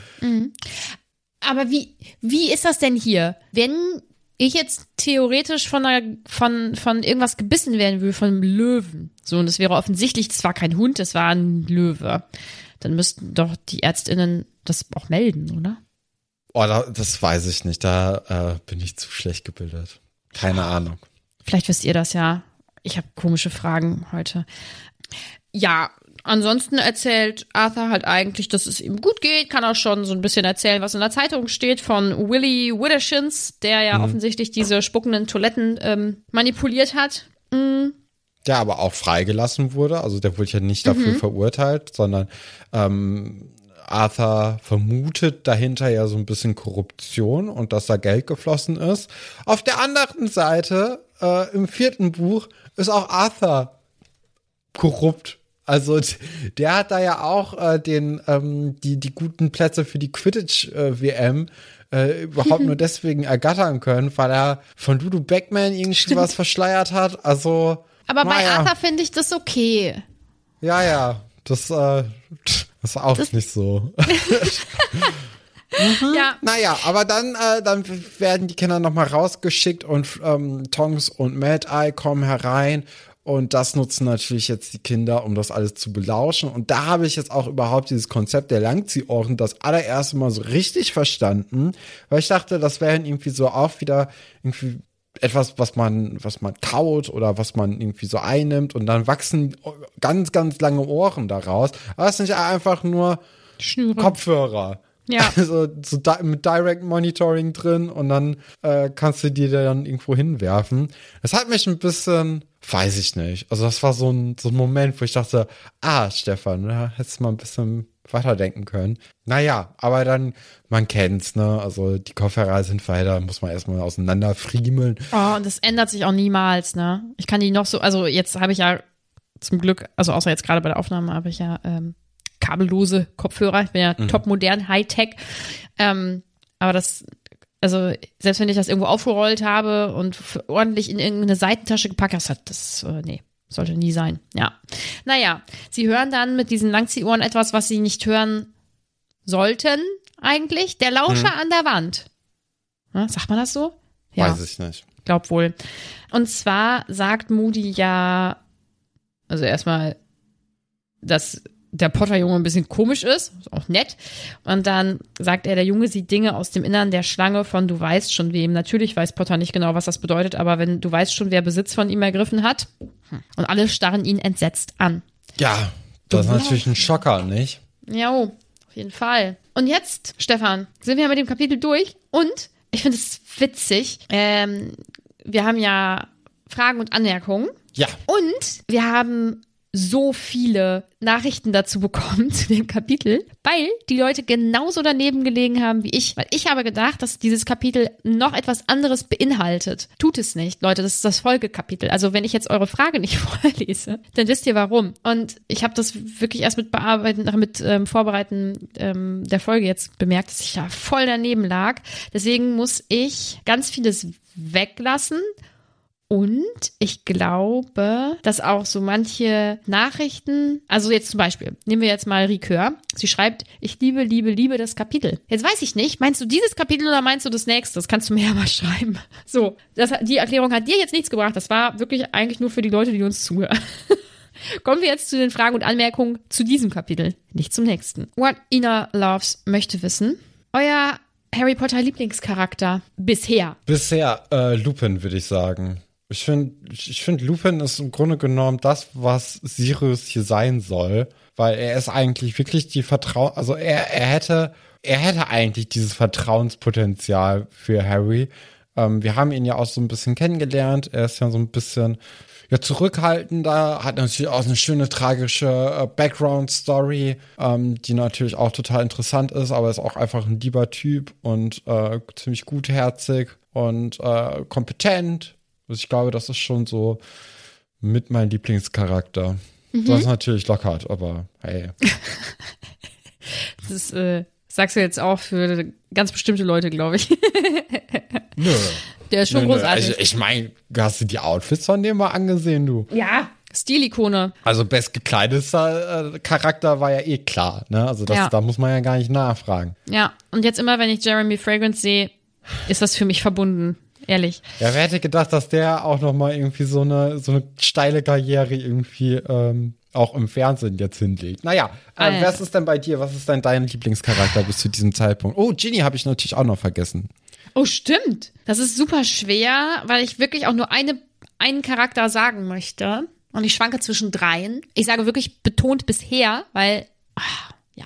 Aber wie, wie ist das denn hier? Wenn ich jetzt theoretisch von, einer, von, von irgendwas gebissen werden will, von einem Löwen, so, und es wäre offensichtlich, es war kein Hund, es war ein Löwe, dann müssten doch die ÄrztInnen das auch melden, oder? Oh, da, das weiß ich nicht. Da äh, bin ich zu schlecht gebildet. Keine Ahnung. Vielleicht wisst ihr das ja. Ich habe komische Fragen heute. Ja, ansonsten erzählt Arthur halt eigentlich, dass es ihm gut geht, kann auch schon so ein bisschen erzählen, was in der Zeitung steht von Willy Widdershins, der ja offensichtlich diese spuckenden Toiletten ähm, manipuliert hat. Der aber auch freigelassen wurde. Also der wurde ja nicht dafür verurteilt, sondern ähm, Arthur vermutet dahinter ja so ein bisschen Korruption und dass da Geld geflossen ist. Auf der anderen Seite, äh, im vierten Buch, ist auch Arthur korrupt. Also der hat da ja auch äh, den ähm, die die guten Plätze für die Quidditch äh, WM äh, überhaupt nur deswegen ergattern können, weil er von Dudu Beckman irgendwie was verschleiert hat. Also Aber bei naja. Arthur finde ich das okay. Ja, ja, das, äh, das ist auch nicht so. Ja, Naja, aber dann, äh, dann werden die Kinder nochmal rausgeschickt und ähm, Tongs und Mad Eye kommen herein. Und das nutzen natürlich jetzt die Kinder, um das alles zu belauschen. Und da habe ich jetzt auch überhaupt dieses Konzept der Langziehohren das allererste Mal so richtig verstanden, weil ich dachte, das wären irgendwie so auch wieder irgendwie etwas, was man, was man kaut oder was man irgendwie so einnimmt und dann wachsen ganz, ganz lange Ohren daraus. Aber es sind ja einfach nur Schnüre. Kopfhörer. Ja. Also so di mit Direct Monitoring drin und dann äh, kannst du die dann irgendwo hinwerfen. Das hat mich ein bisschen, weiß ich nicht. Also das war so ein, so ein Moment, wo ich dachte, ah, Stefan, da hättest du mal ein bisschen weiterdenken können. Naja, aber dann, man kennt's, ne? Also die Kopfhörer sind weiter, muss man erstmal auseinanderfriemeln. Oh, und das ändert sich auch niemals, ne? Ich kann die noch so, also jetzt habe ich ja zum Glück, also außer jetzt gerade bei der Aufnahme, habe ich ja ähm, kabellose Kopfhörer. Ich bin ja top modern, Hightech. Ähm, aber das, also selbst wenn ich das irgendwo aufgerollt habe und ordentlich in irgendeine Seitentasche gepackt habe, das, äh, nee, sollte nie sein. Ja. Naja, sie hören dann mit diesen Langziehohren etwas, was sie nicht hören sollten, eigentlich. Der Lauscher an der Wand. Ja, sagt man das so? Ja. Weiß ich nicht. Glaub wohl. Und zwar sagt Moody ja, also erstmal, dass der Potter-Junge ein bisschen komisch ist, ist auch nett. Und dann sagt er, der Junge sieht Dinge aus dem Innern der Schlange von du weißt schon wem. Natürlich weiß Potter nicht genau, was das bedeutet, aber wenn du weißt schon, wer Besitz von ihm ergriffen hat. Und alle starren ihn entsetzt an. Ja, das ist natürlich ein Schocker, nicht? Ja, oh, auf jeden Fall. Und jetzt, Stefan, sind wir mit dem Kapitel durch. Und ich finde es witzig. Ähm, wir haben ja Fragen und Anmerkungen. Ja. Und wir haben so viele Nachrichten dazu bekommen zu dem Kapitel, weil die Leute genauso daneben gelegen haben wie ich. Weil ich habe gedacht, dass dieses Kapitel noch etwas anderes beinhaltet. Tut es nicht, Leute. Das ist das Folgekapitel. Also wenn ich jetzt eure Frage nicht vorlese, dann wisst ihr warum. Und ich habe das wirklich erst mit Bearbeiten, mit ähm, Vorbereiten ähm, der Folge jetzt bemerkt, dass ich da voll daneben lag. Deswegen muss ich ganz vieles weglassen und ich glaube, dass auch so manche Nachrichten, also jetzt zum Beispiel, nehmen wir jetzt mal Rikör. Sie schreibt, ich liebe, liebe, liebe das Kapitel. Jetzt weiß ich nicht, meinst du dieses Kapitel oder meinst du das nächste? Das kannst du mir ja mal schreiben. So, das, die Erklärung hat dir jetzt nichts gebracht. Das war wirklich eigentlich nur für die Leute, die uns zuhören. Kommen wir jetzt zu den Fragen und Anmerkungen zu diesem Kapitel, nicht zum nächsten. What Ina Loves möchte wissen. Euer Harry Potter Lieblingscharakter bisher. Bisher äh, Lupin, würde ich sagen. Ich finde, ich finde, Lupin ist im Grunde genommen das, was Sirius hier sein soll, weil er ist eigentlich wirklich die Vertrauen, also er, er hätte, er hätte eigentlich dieses Vertrauenspotenzial für Harry. Ähm, wir haben ihn ja auch so ein bisschen kennengelernt. Er ist ja so ein bisschen ja, zurückhaltender, hat natürlich auch eine schöne tragische äh, Background-Story, ähm, die natürlich auch total interessant ist, aber ist auch einfach ein lieber Typ und äh, ziemlich gutherzig und äh, kompetent also ich glaube, das ist schon so mit mein Lieblingscharakter. Mhm. Das ist natürlich Lockhart, aber hey. das ist, äh, sagst du jetzt auch für ganz bestimmte Leute, glaube ich. Nö. Der ist schon nö, großartig. Also ich meine, hast du die Outfits von dem mal angesehen, du? Ja. Stilikone. Also bestgekleidetster äh, Charakter war ja eh klar, ne? Also das, ja. da muss man ja gar nicht nachfragen. Ja, und jetzt immer, wenn ich Jeremy Fragrance sehe, ist das für mich verbunden. Ehrlich. Ja, wer hätte gedacht, dass der auch noch mal irgendwie so eine, so eine steile Karriere irgendwie ähm, auch im Fernsehen jetzt hinlegt. Naja, äh, ah, was ist denn bei dir? Was ist denn dein Lieblingscharakter bis zu diesem Zeitpunkt? Oh, Ginny habe ich natürlich auch noch vergessen. Oh, stimmt. Das ist super schwer, weil ich wirklich auch nur eine, einen Charakter sagen möchte. Und ich schwanke zwischen dreien. Ich sage wirklich betont bisher, weil, ach, ja.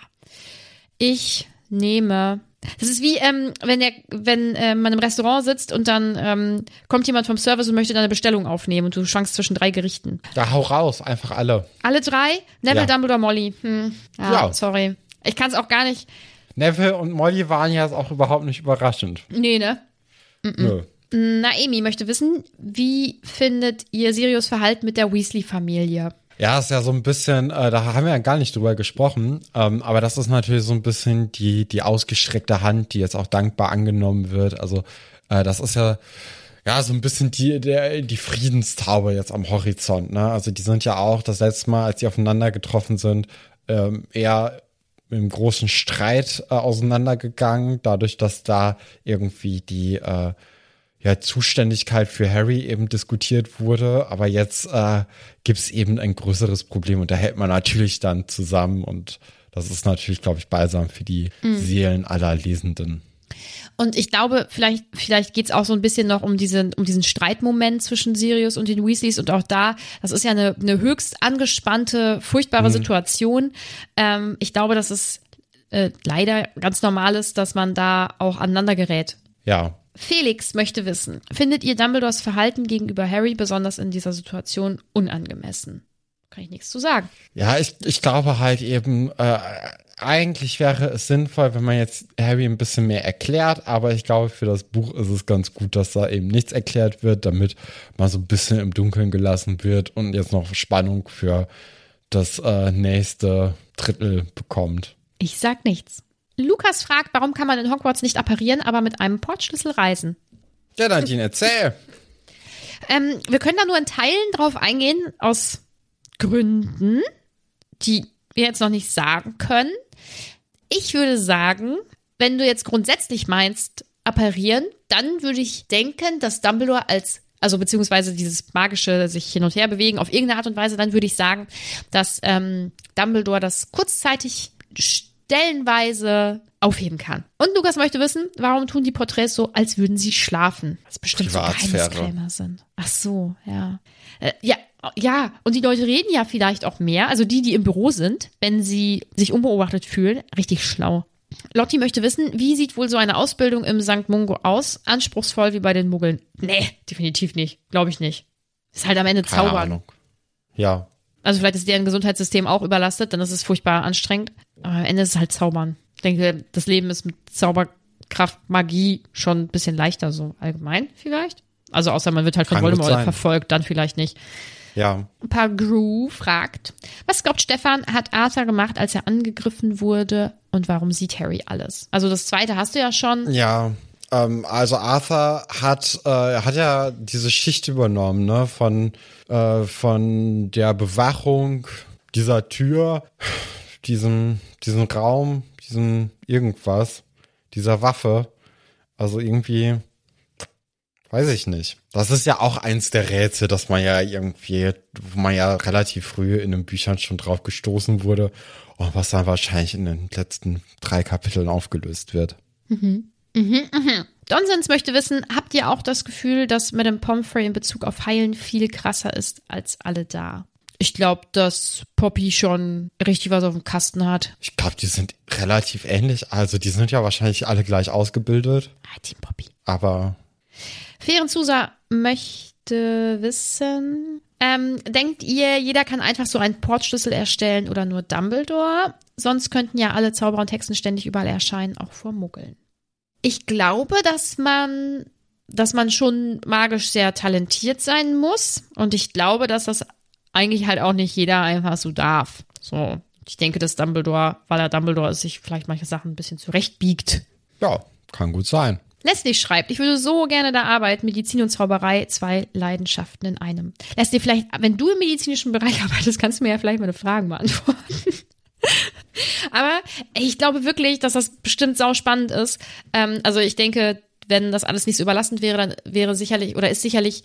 Ich nehme das ist wie, ähm, wenn, der, wenn äh, man im Restaurant sitzt und dann ähm, kommt jemand vom Service und möchte deine Bestellung aufnehmen und du schwankst zwischen drei Gerichten. Da hau raus, einfach alle. Alle drei? Neville, ja. Dumbledore, Molly. Hm. Ja, ja. sorry. Ich kann es auch gar nicht. Neville und Molly waren ja auch überhaupt nicht überraschend. Nee, ne? Mm -mm. Nö. Naemi möchte wissen, wie findet ihr Sirius Verhalten mit der Weasley-Familie? Ja, ist ja so ein bisschen, äh, da haben wir ja gar nicht drüber gesprochen, ähm, aber das ist natürlich so ein bisschen die, die ausgestreckte Hand, die jetzt auch dankbar angenommen wird. Also äh, das ist ja, ja, so ein bisschen die, der, die Friedenstaube jetzt am Horizont. Ne? Also die sind ja auch das letzte Mal, als sie aufeinander getroffen sind, ähm, eher im großen Streit äh, auseinandergegangen, dadurch, dass da irgendwie die äh, ja, Zuständigkeit für Harry eben diskutiert wurde. Aber jetzt äh, gibt es eben ein größeres Problem und da hält man natürlich dann zusammen und das ist natürlich, glaube ich, balsam für die mhm. Seelen aller Lesenden. Und ich glaube, vielleicht, vielleicht geht es auch so ein bisschen noch um, diese, um diesen Streitmoment zwischen Sirius und den Weasleys. Und auch da, das ist ja eine, eine höchst angespannte, furchtbare mhm. Situation. Ähm, ich glaube, dass es äh, leider ganz normal ist, dass man da auch aneinander gerät. Ja, Felix möchte wissen, findet ihr Dumbledores Verhalten gegenüber Harry besonders in dieser Situation unangemessen? Kann ich nichts zu sagen. Ja, ich, ich glaube halt eben, äh, eigentlich wäre es sinnvoll, wenn man jetzt Harry ein bisschen mehr erklärt, aber ich glaube, für das Buch ist es ganz gut, dass da eben nichts erklärt wird, damit man so ein bisschen im Dunkeln gelassen wird und jetzt noch Spannung für das äh, nächste Drittel bekommt. Ich sag nichts. Lukas fragt, warum kann man in Hogwarts nicht apparieren, aber mit einem Portschlüssel reisen? Ja, Nadine, erzähl. Ähm, wir können da nur in Teilen drauf eingehen, aus Gründen, die wir jetzt noch nicht sagen können. Ich würde sagen, wenn du jetzt grundsätzlich meinst, apparieren, dann würde ich denken, dass Dumbledore als also beziehungsweise dieses magische sich hin und her bewegen auf irgendeine Art und Weise, dann würde ich sagen, dass ähm, Dumbledore das kurzzeitig stellenweise aufheben kann. Und Lukas möchte wissen, warum tun die Porträts so, als würden sie schlafen? Was bestimmt so Geheimniskrämer sind. Ach so, ja. Äh, ja, ja, und die Leute reden ja vielleicht auch mehr, also die, die im Büro sind, wenn sie sich unbeobachtet fühlen, richtig schlau. Lotti möchte wissen, wie sieht wohl so eine Ausbildung im St. Mungo aus? Anspruchsvoll wie bei den Muggeln? Nee, definitiv nicht. Glaube ich nicht. Ist halt am Ende Zaubern. Keine Ahnung. Ja, Also vielleicht ist deren Gesundheitssystem auch überlastet, dann ist es furchtbar anstrengend. Aber am Ende ist es halt Zaubern. Ich denke, das Leben ist mit Zauberkraft, Magie schon ein bisschen leichter, so allgemein vielleicht. Also außer man wird halt von Kann Voldemort verfolgt, dann vielleicht nicht. Ja. Pagru fragt, was glaubt Stefan, hat Arthur gemacht, als er angegriffen wurde und warum sieht Harry alles? Also das zweite hast du ja schon. Ja. Ähm, also Arthur hat, äh, hat ja diese Schicht übernommen, ne? Von, äh, von der Bewachung dieser Tür, diesem, diesem Raum, diesem irgendwas, dieser Waffe. Also irgendwie, weiß ich nicht. Das ist ja auch eins der Rätsel, dass man ja irgendwie, wo man ja relativ früh in den Büchern schon drauf gestoßen wurde und was dann wahrscheinlich in den letzten drei Kapiteln aufgelöst wird. Donsens möchte wissen, habt ihr auch das Gefühl, dass Madame Pomfrey in Bezug auf Heilen viel krasser ist als alle da? Ich glaube, dass Poppy schon richtig was auf dem Kasten hat. Ich glaube, die sind relativ ähnlich. Also die sind ja wahrscheinlich alle gleich ausgebildet. Ah, Team Poppy. Aber Fehrenzusa möchte wissen, ähm, denkt ihr, jeder kann einfach so einen Portschlüssel erstellen oder nur Dumbledore? Sonst könnten ja alle Zauberer und Hexen ständig überall erscheinen, auch vor Muggeln. Ich glaube, dass man, dass man schon magisch sehr talentiert sein muss. Und ich glaube, dass das eigentlich halt auch nicht jeder einfach so darf. So. Ich denke, dass Dumbledore, weil er Dumbledore ist, sich vielleicht manche Sachen ein bisschen zurechtbiegt. ja, kann gut sein. Leslie schreibt, ich würde so gerne da arbeiten, Medizin und Zauberei, zwei Leidenschaften in einem. Leslie, vielleicht, wenn du im medizinischen Bereich arbeitest, kannst du mir ja vielleicht meine Fragen beantworten. Aber ich glaube wirklich, dass das bestimmt sau spannend ist. Ähm, also ich denke, wenn das alles nicht so überlassend wäre, dann wäre sicherlich oder ist sicherlich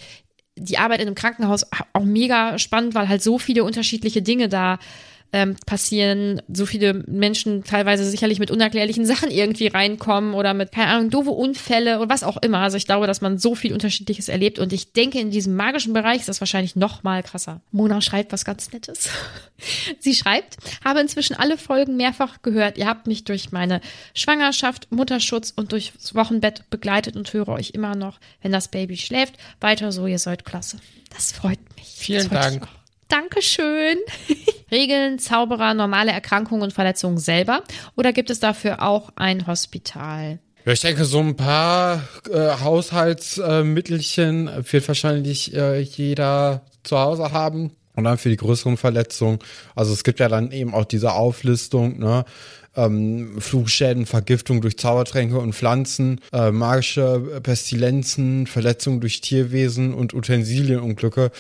die Arbeit in einem Krankenhaus auch mega spannend, weil halt so viele unterschiedliche Dinge da ähm, passieren, so viele Menschen teilweise sicherlich mit unerklärlichen Sachen irgendwie reinkommen oder mit, keine Ahnung, doofe Unfälle oder was auch immer. Also ich glaube, dass man so viel Unterschiedliches erlebt und ich denke, in diesem magischen Bereich ist das wahrscheinlich noch mal krasser. Mona schreibt was ganz Nettes. Sie schreibt, habe inzwischen alle Folgen mehrfach gehört. Ihr habt mich durch meine Schwangerschaft, Mutterschutz und durchs Wochenbett begleitet und höre euch immer noch, wenn das Baby schläft. Weiter so, ihr seid klasse. Das freut mich. Vielen Dank. Dankeschön. Regeln Zauberer normale Erkrankungen und Verletzungen selber oder gibt es dafür auch ein Hospital? Ja, ich denke, so ein paar äh, Haushaltsmittelchen wird wahrscheinlich äh, jeder zu Hause haben. Und dann für die größeren Verletzungen. Also es gibt ja dann eben auch diese Auflistung, ne? Ähm, Flugschäden, Vergiftung durch Zaubertränke und Pflanzen, äh, magische Pestilenzen, Verletzungen durch Tierwesen und Utensilienunglücke.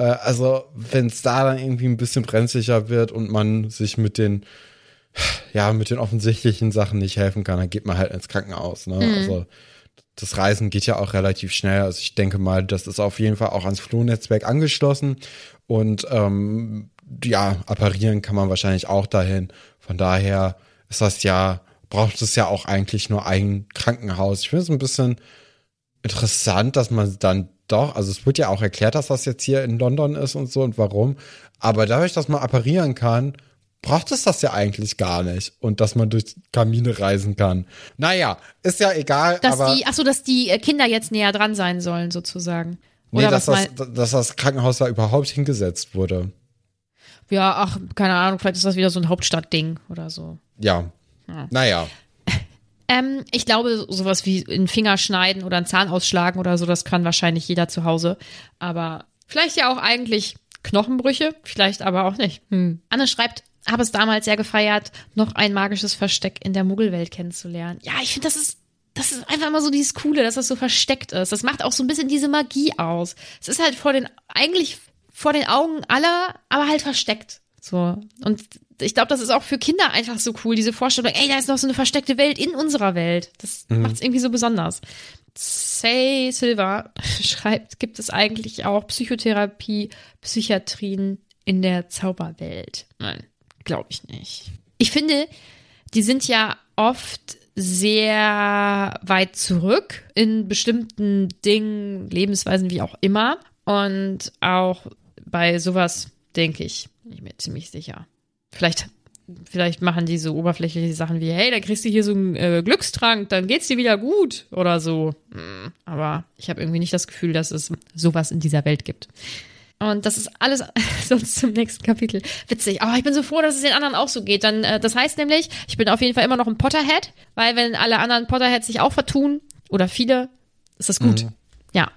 Äh, also wenn es da dann irgendwie ein bisschen brenzlicher wird und man sich mit den ja, mit den offensichtlichen Sachen nicht helfen kann, dann geht man halt ins Krankenhaus. Ne? Also das Reisen geht ja auch relativ schnell. Also ich denke mal, das ist auf jeden Fall auch ans Flohnetzwerk angeschlossen. Und ähm, ja, apparieren kann man wahrscheinlich auch dahin. Von daher ist das ja, braucht es ja auch eigentlich nur ein Krankenhaus. Ich finde es ein bisschen interessant, dass man dann doch, also es wird ja auch erklärt, dass das jetzt hier in London ist und so und warum. Aber dadurch, dass man apparieren kann, braucht es das ja eigentlich gar nicht. Und dass man durch Kamine reisen kann. Naja, ist ja egal, Dass aber die, ach so, dass die äh, Kinder jetzt näher dran sein sollen, sozusagen. nee, Oder dass, was das, dass das Krankenhaus da überhaupt hingesetzt wurde. Ja, ach, keine Ahnung, vielleicht ist das wieder so ein Hauptstadtding oder so. Ja. Naja. Ähm, ich glaube, sowas wie einen Finger schneiden oder einen Zahn ausschlagen oder so, das kann wahrscheinlich jeder zu Hause. Aber vielleicht ja auch eigentlich Knochenbrüche, vielleicht aber auch nicht. Hm. Anne schreibt, habe es damals sehr gefeiert, noch ein magisches Versteck in der Muggelwelt kennenzulernen. Ja, ich finde, das ist das ist einfach immer so dieses Coole, dass das so versteckt ist. Das macht auch so ein bisschen diese Magie aus. Es ist halt vor den, eigentlich vor den Augen aller, aber halt versteckt. So. Und ich glaube, das ist auch für Kinder einfach so cool, diese Vorstellung, ey, da ist noch so eine versteckte Welt in unserer Welt. Das macht es irgendwie so besonders. Say Silva schreibt, gibt es eigentlich auch Psychotherapie, Psychiatrien in der Zauberwelt? Nein, glaube ich nicht. Ich finde, die sind ja oft sehr weit zurück in bestimmten Dingen, Lebensweisen, wie auch immer. Und auch bei sowas, denke ich, bin ich mir ziemlich sicher. Vielleicht, vielleicht machen die so oberflächliche Sachen wie, hey, da kriegst du hier so einen äh, Glückstrank, dann geht's dir wieder gut oder so. Hm, Aber ich habe irgendwie nicht das Gefühl, dass es sowas in dieser Welt gibt. Und das ist alles sonst zum nächsten Kapitel. Witzig. Aber ich bin so froh, dass es den anderen auch so geht. Dann, äh, das heißt nämlich, ich bin auf jeden Fall immer noch ein Potterhead, weil wenn alle anderen Potterheads sich auch vertun, oder viele, ist das gut. Mhm. Ja.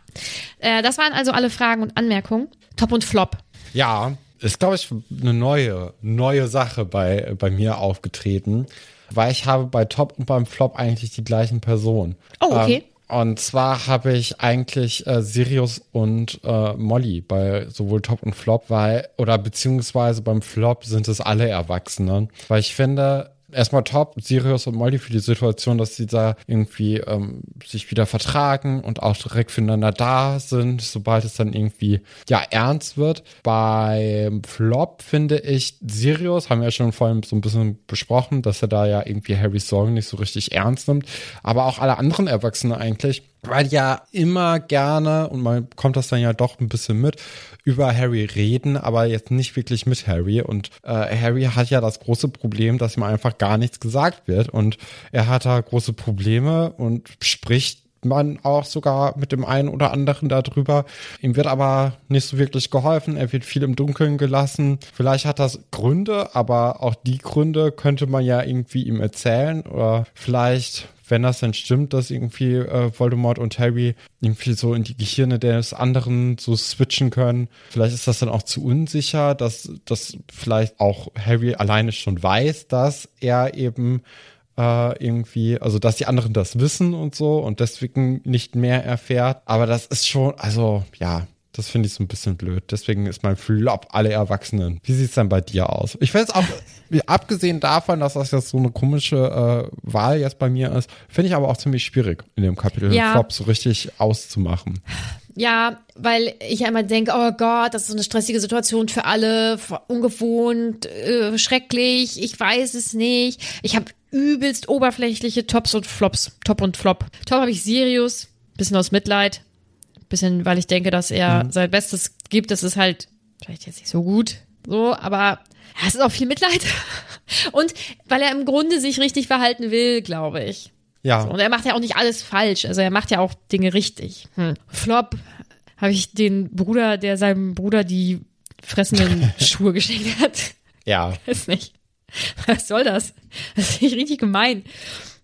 Äh, das waren also alle Fragen und Anmerkungen. Top und Flop. Ja, ist, glaube ich, eine neue, neue Sache bei, bei mir aufgetreten. Weil ich habe bei Top und beim Flop eigentlich die gleichen Personen. Oh, okay. Ähm, und zwar habe ich eigentlich äh, Sirius und äh, Molly bei sowohl Top und Flop, weil, oder beziehungsweise beim Flop sind es alle Erwachsenen. Weil ich finde, erstmal top, Sirius und Molly für die Situation, dass sie da irgendwie ähm, sich wieder vertragen und auch direkt füreinander da sind, sobald es dann irgendwie ja ernst wird. Beim Flop finde ich Sirius, haben wir ja schon vorhin so ein bisschen besprochen, dass er da ja irgendwie Harrys Sorgen nicht so richtig ernst nimmt, aber auch alle anderen Erwachsenen eigentlich weil ja immer gerne, und man kommt das dann ja doch ein bisschen mit, über Harry reden, aber jetzt nicht wirklich mit Harry. Und äh, Harry hat ja das große Problem, dass ihm einfach gar nichts gesagt wird. Und er hat da große Probleme und spricht man auch sogar mit dem einen oder anderen darüber. Ihm wird aber nicht so wirklich geholfen. Er wird viel im Dunkeln gelassen. Vielleicht hat das Gründe, aber auch die Gründe könnte man ja irgendwie ihm erzählen oder vielleicht wenn das dann stimmt, dass irgendwie äh, Voldemort und Harry irgendwie so in die Gehirne des anderen so switchen können, vielleicht ist das dann auch zu unsicher, dass, dass vielleicht auch Harry alleine schon weiß, dass er eben äh, irgendwie, also dass die anderen das wissen und so und deswegen nicht mehr erfährt. Aber das ist schon, also ja, das finde ich so ein bisschen blöd. Deswegen ist mein Flop alle Erwachsenen. Wie sieht es denn bei dir aus? Ich finde es auch, abgesehen davon, dass das jetzt so eine komische äh, Wahl jetzt bei mir ist, finde ich aber auch ziemlich schwierig, in dem Kapitel ja. Flop so richtig auszumachen. Ja, weil ich ja immer denke, oh Gott, das ist so eine stressige Situation für alle, ungewohnt, äh, schrecklich, ich weiß es nicht. Ich habe übelst oberflächliche Tops und Flops. Top und Flop. Top habe ich Sirius, bisschen aus Mitleid, bisschen, weil ich denke, dass er mhm. sein Bestes gibt. Das ist halt vielleicht jetzt nicht so gut, so, aber es ist auch viel Mitleid. Und weil er im Grunde sich richtig verhalten will, glaube ich. Ja. So, und er macht ja auch nicht alles falsch. Also er macht ja auch Dinge richtig. Hm. Flop habe ich den Bruder, der seinem Bruder die fressenden Schuhe geschenkt hat. Ja. Weiß nicht. Was soll das? Das ist nicht richtig gemein.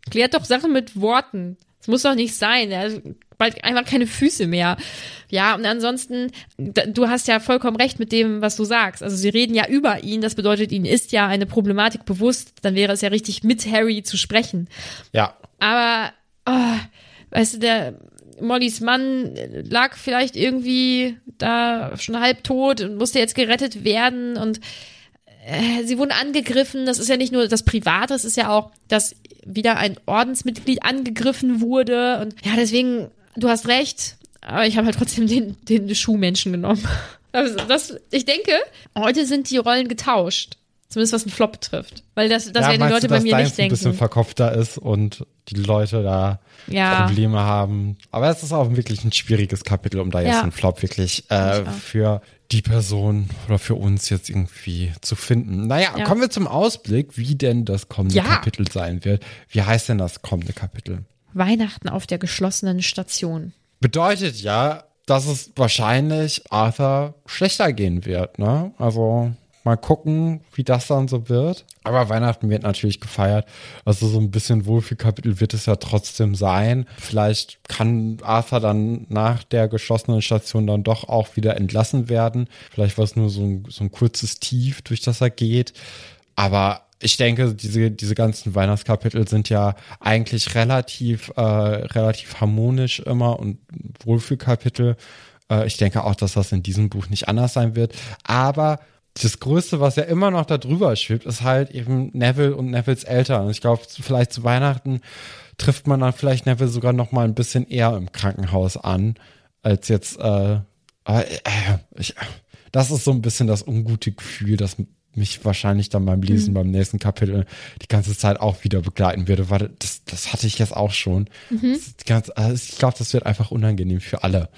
Klärt doch Sachen mit Worten. Das muss doch nicht sein. Er hat bald einfach keine Füße mehr. Ja, und ansonsten, du hast ja vollkommen recht mit dem, was du sagst. Also sie reden ja über ihn. Das bedeutet, ihnen ist ja eine Problematik bewusst. Dann wäre es ja richtig, mit Harry zu sprechen. Ja. Aber, oh, weißt du, der Mollys Mann lag vielleicht irgendwie da schon halb tot und musste jetzt gerettet werden und äh, sie wurden angegriffen. Das ist ja nicht nur das Private, es ist ja auch, dass wieder ein Ordensmitglied angegriffen wurde. Und ja, deswegen, du hast recht, aber ich habe halt trotzdem den, den Schuhmenschen genommen. Also das, ich denke, heute sind die Rollen getauscht. Zumindest was einen Flop betrifft. Weil das, das ja, werden die Leute du, bei mir nicht denken. ein bisschen verkopfter ist und die Leute da ja. Probleme haben. Aber es ist auch wirklich ein schwieriges Kapitel, um da jetzt ja. einen Flop wirklich äh, für die Person oder für uns jetzt irgendwie zu finden. Naja, ja. kommen wir zum Ausblick, wie denn das kommende ja. Kapitel sein wird. Wie heißt denn das kommende Kapitel? Weihnachten auf der geschlossenen Station. Bedeutet ja, dass es wahrscheinlich Arthur schlechter gehen wird, ne? Also Mal gucken, wie das dann so wird. Aber Weihnachten wird natürlich gefeiert. Also so ein bisschen Wohlfühlkapitel wird es ja trotzdem sein. Vielleicht kann Arthur dann nach der geschlossenen Station dann doch auch wieder entlassen werden. Vielleicht war es nur so ein, so ein kurzes Tief, durch das er geht. Aber ich denke, diese, diese ganzen Weihnachtskapitel sind ja eigentlich relativ, äh, relativ harmonisch immer und Wohlfühlkapitel. Äh, ich denke auch, dass das in diesem Buch nicht anders sein wird. Aber das Größte, was ja immer noch da drüber schwebt, ist halt eben Neville und Nevilles Eltern. Ich glaube, vielleicht zu Weihnachten trifft man dann vielleicht Neville sogar noch mal ein bisschen eher im Krankenhaus an, als jetzt, äh, äh, ich, das ist so ein bisschen das ungute Gefühl, das mich wahrscheinlich dann beim Lesen mhm. beim nächsten Kapitel die ganze Zeit auch wieder begleiten würde, weil das, das hatte ich jetzt auch schon. Mhm. Ganze, also ich glaube, das wird einfach unangenehm für alle.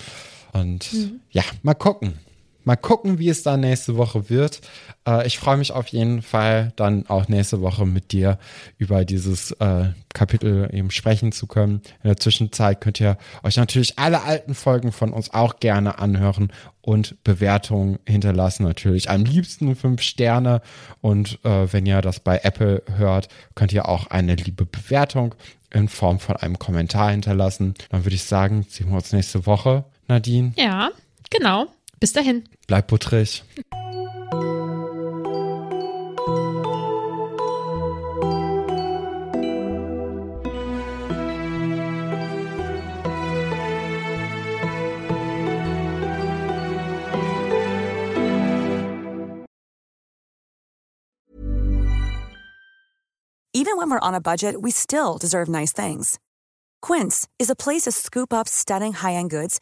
Und mhm. ja, mal gucken Mal gucken, wie es dann nächste Woche wird. Äh, ich freue mich auf jeden Fall, dann auch nächste Woche mit dir über dieses äh, Kapitel eben sprechen zu können. In der Zwischenzeit könnt ihr euch natürlich alle alten Folgen von uns auch gerne anhören und Bewertungen hinterlassen. Natürlich am liebsten fünf Sterne. Und äh, wenn ihr das bei Apple hört, könnt ihr auch eine liebe Bewertung in Form von einem Kommentar hinterlassen. Dann würde ich sagen, sehen wir uns nächste Woche, Nadine. Ja, genau. Bis dahin. Bleib puttrig. Even when we're on a budget, we still deserve nice things. Quince is a place to scoop up stunning high-end goods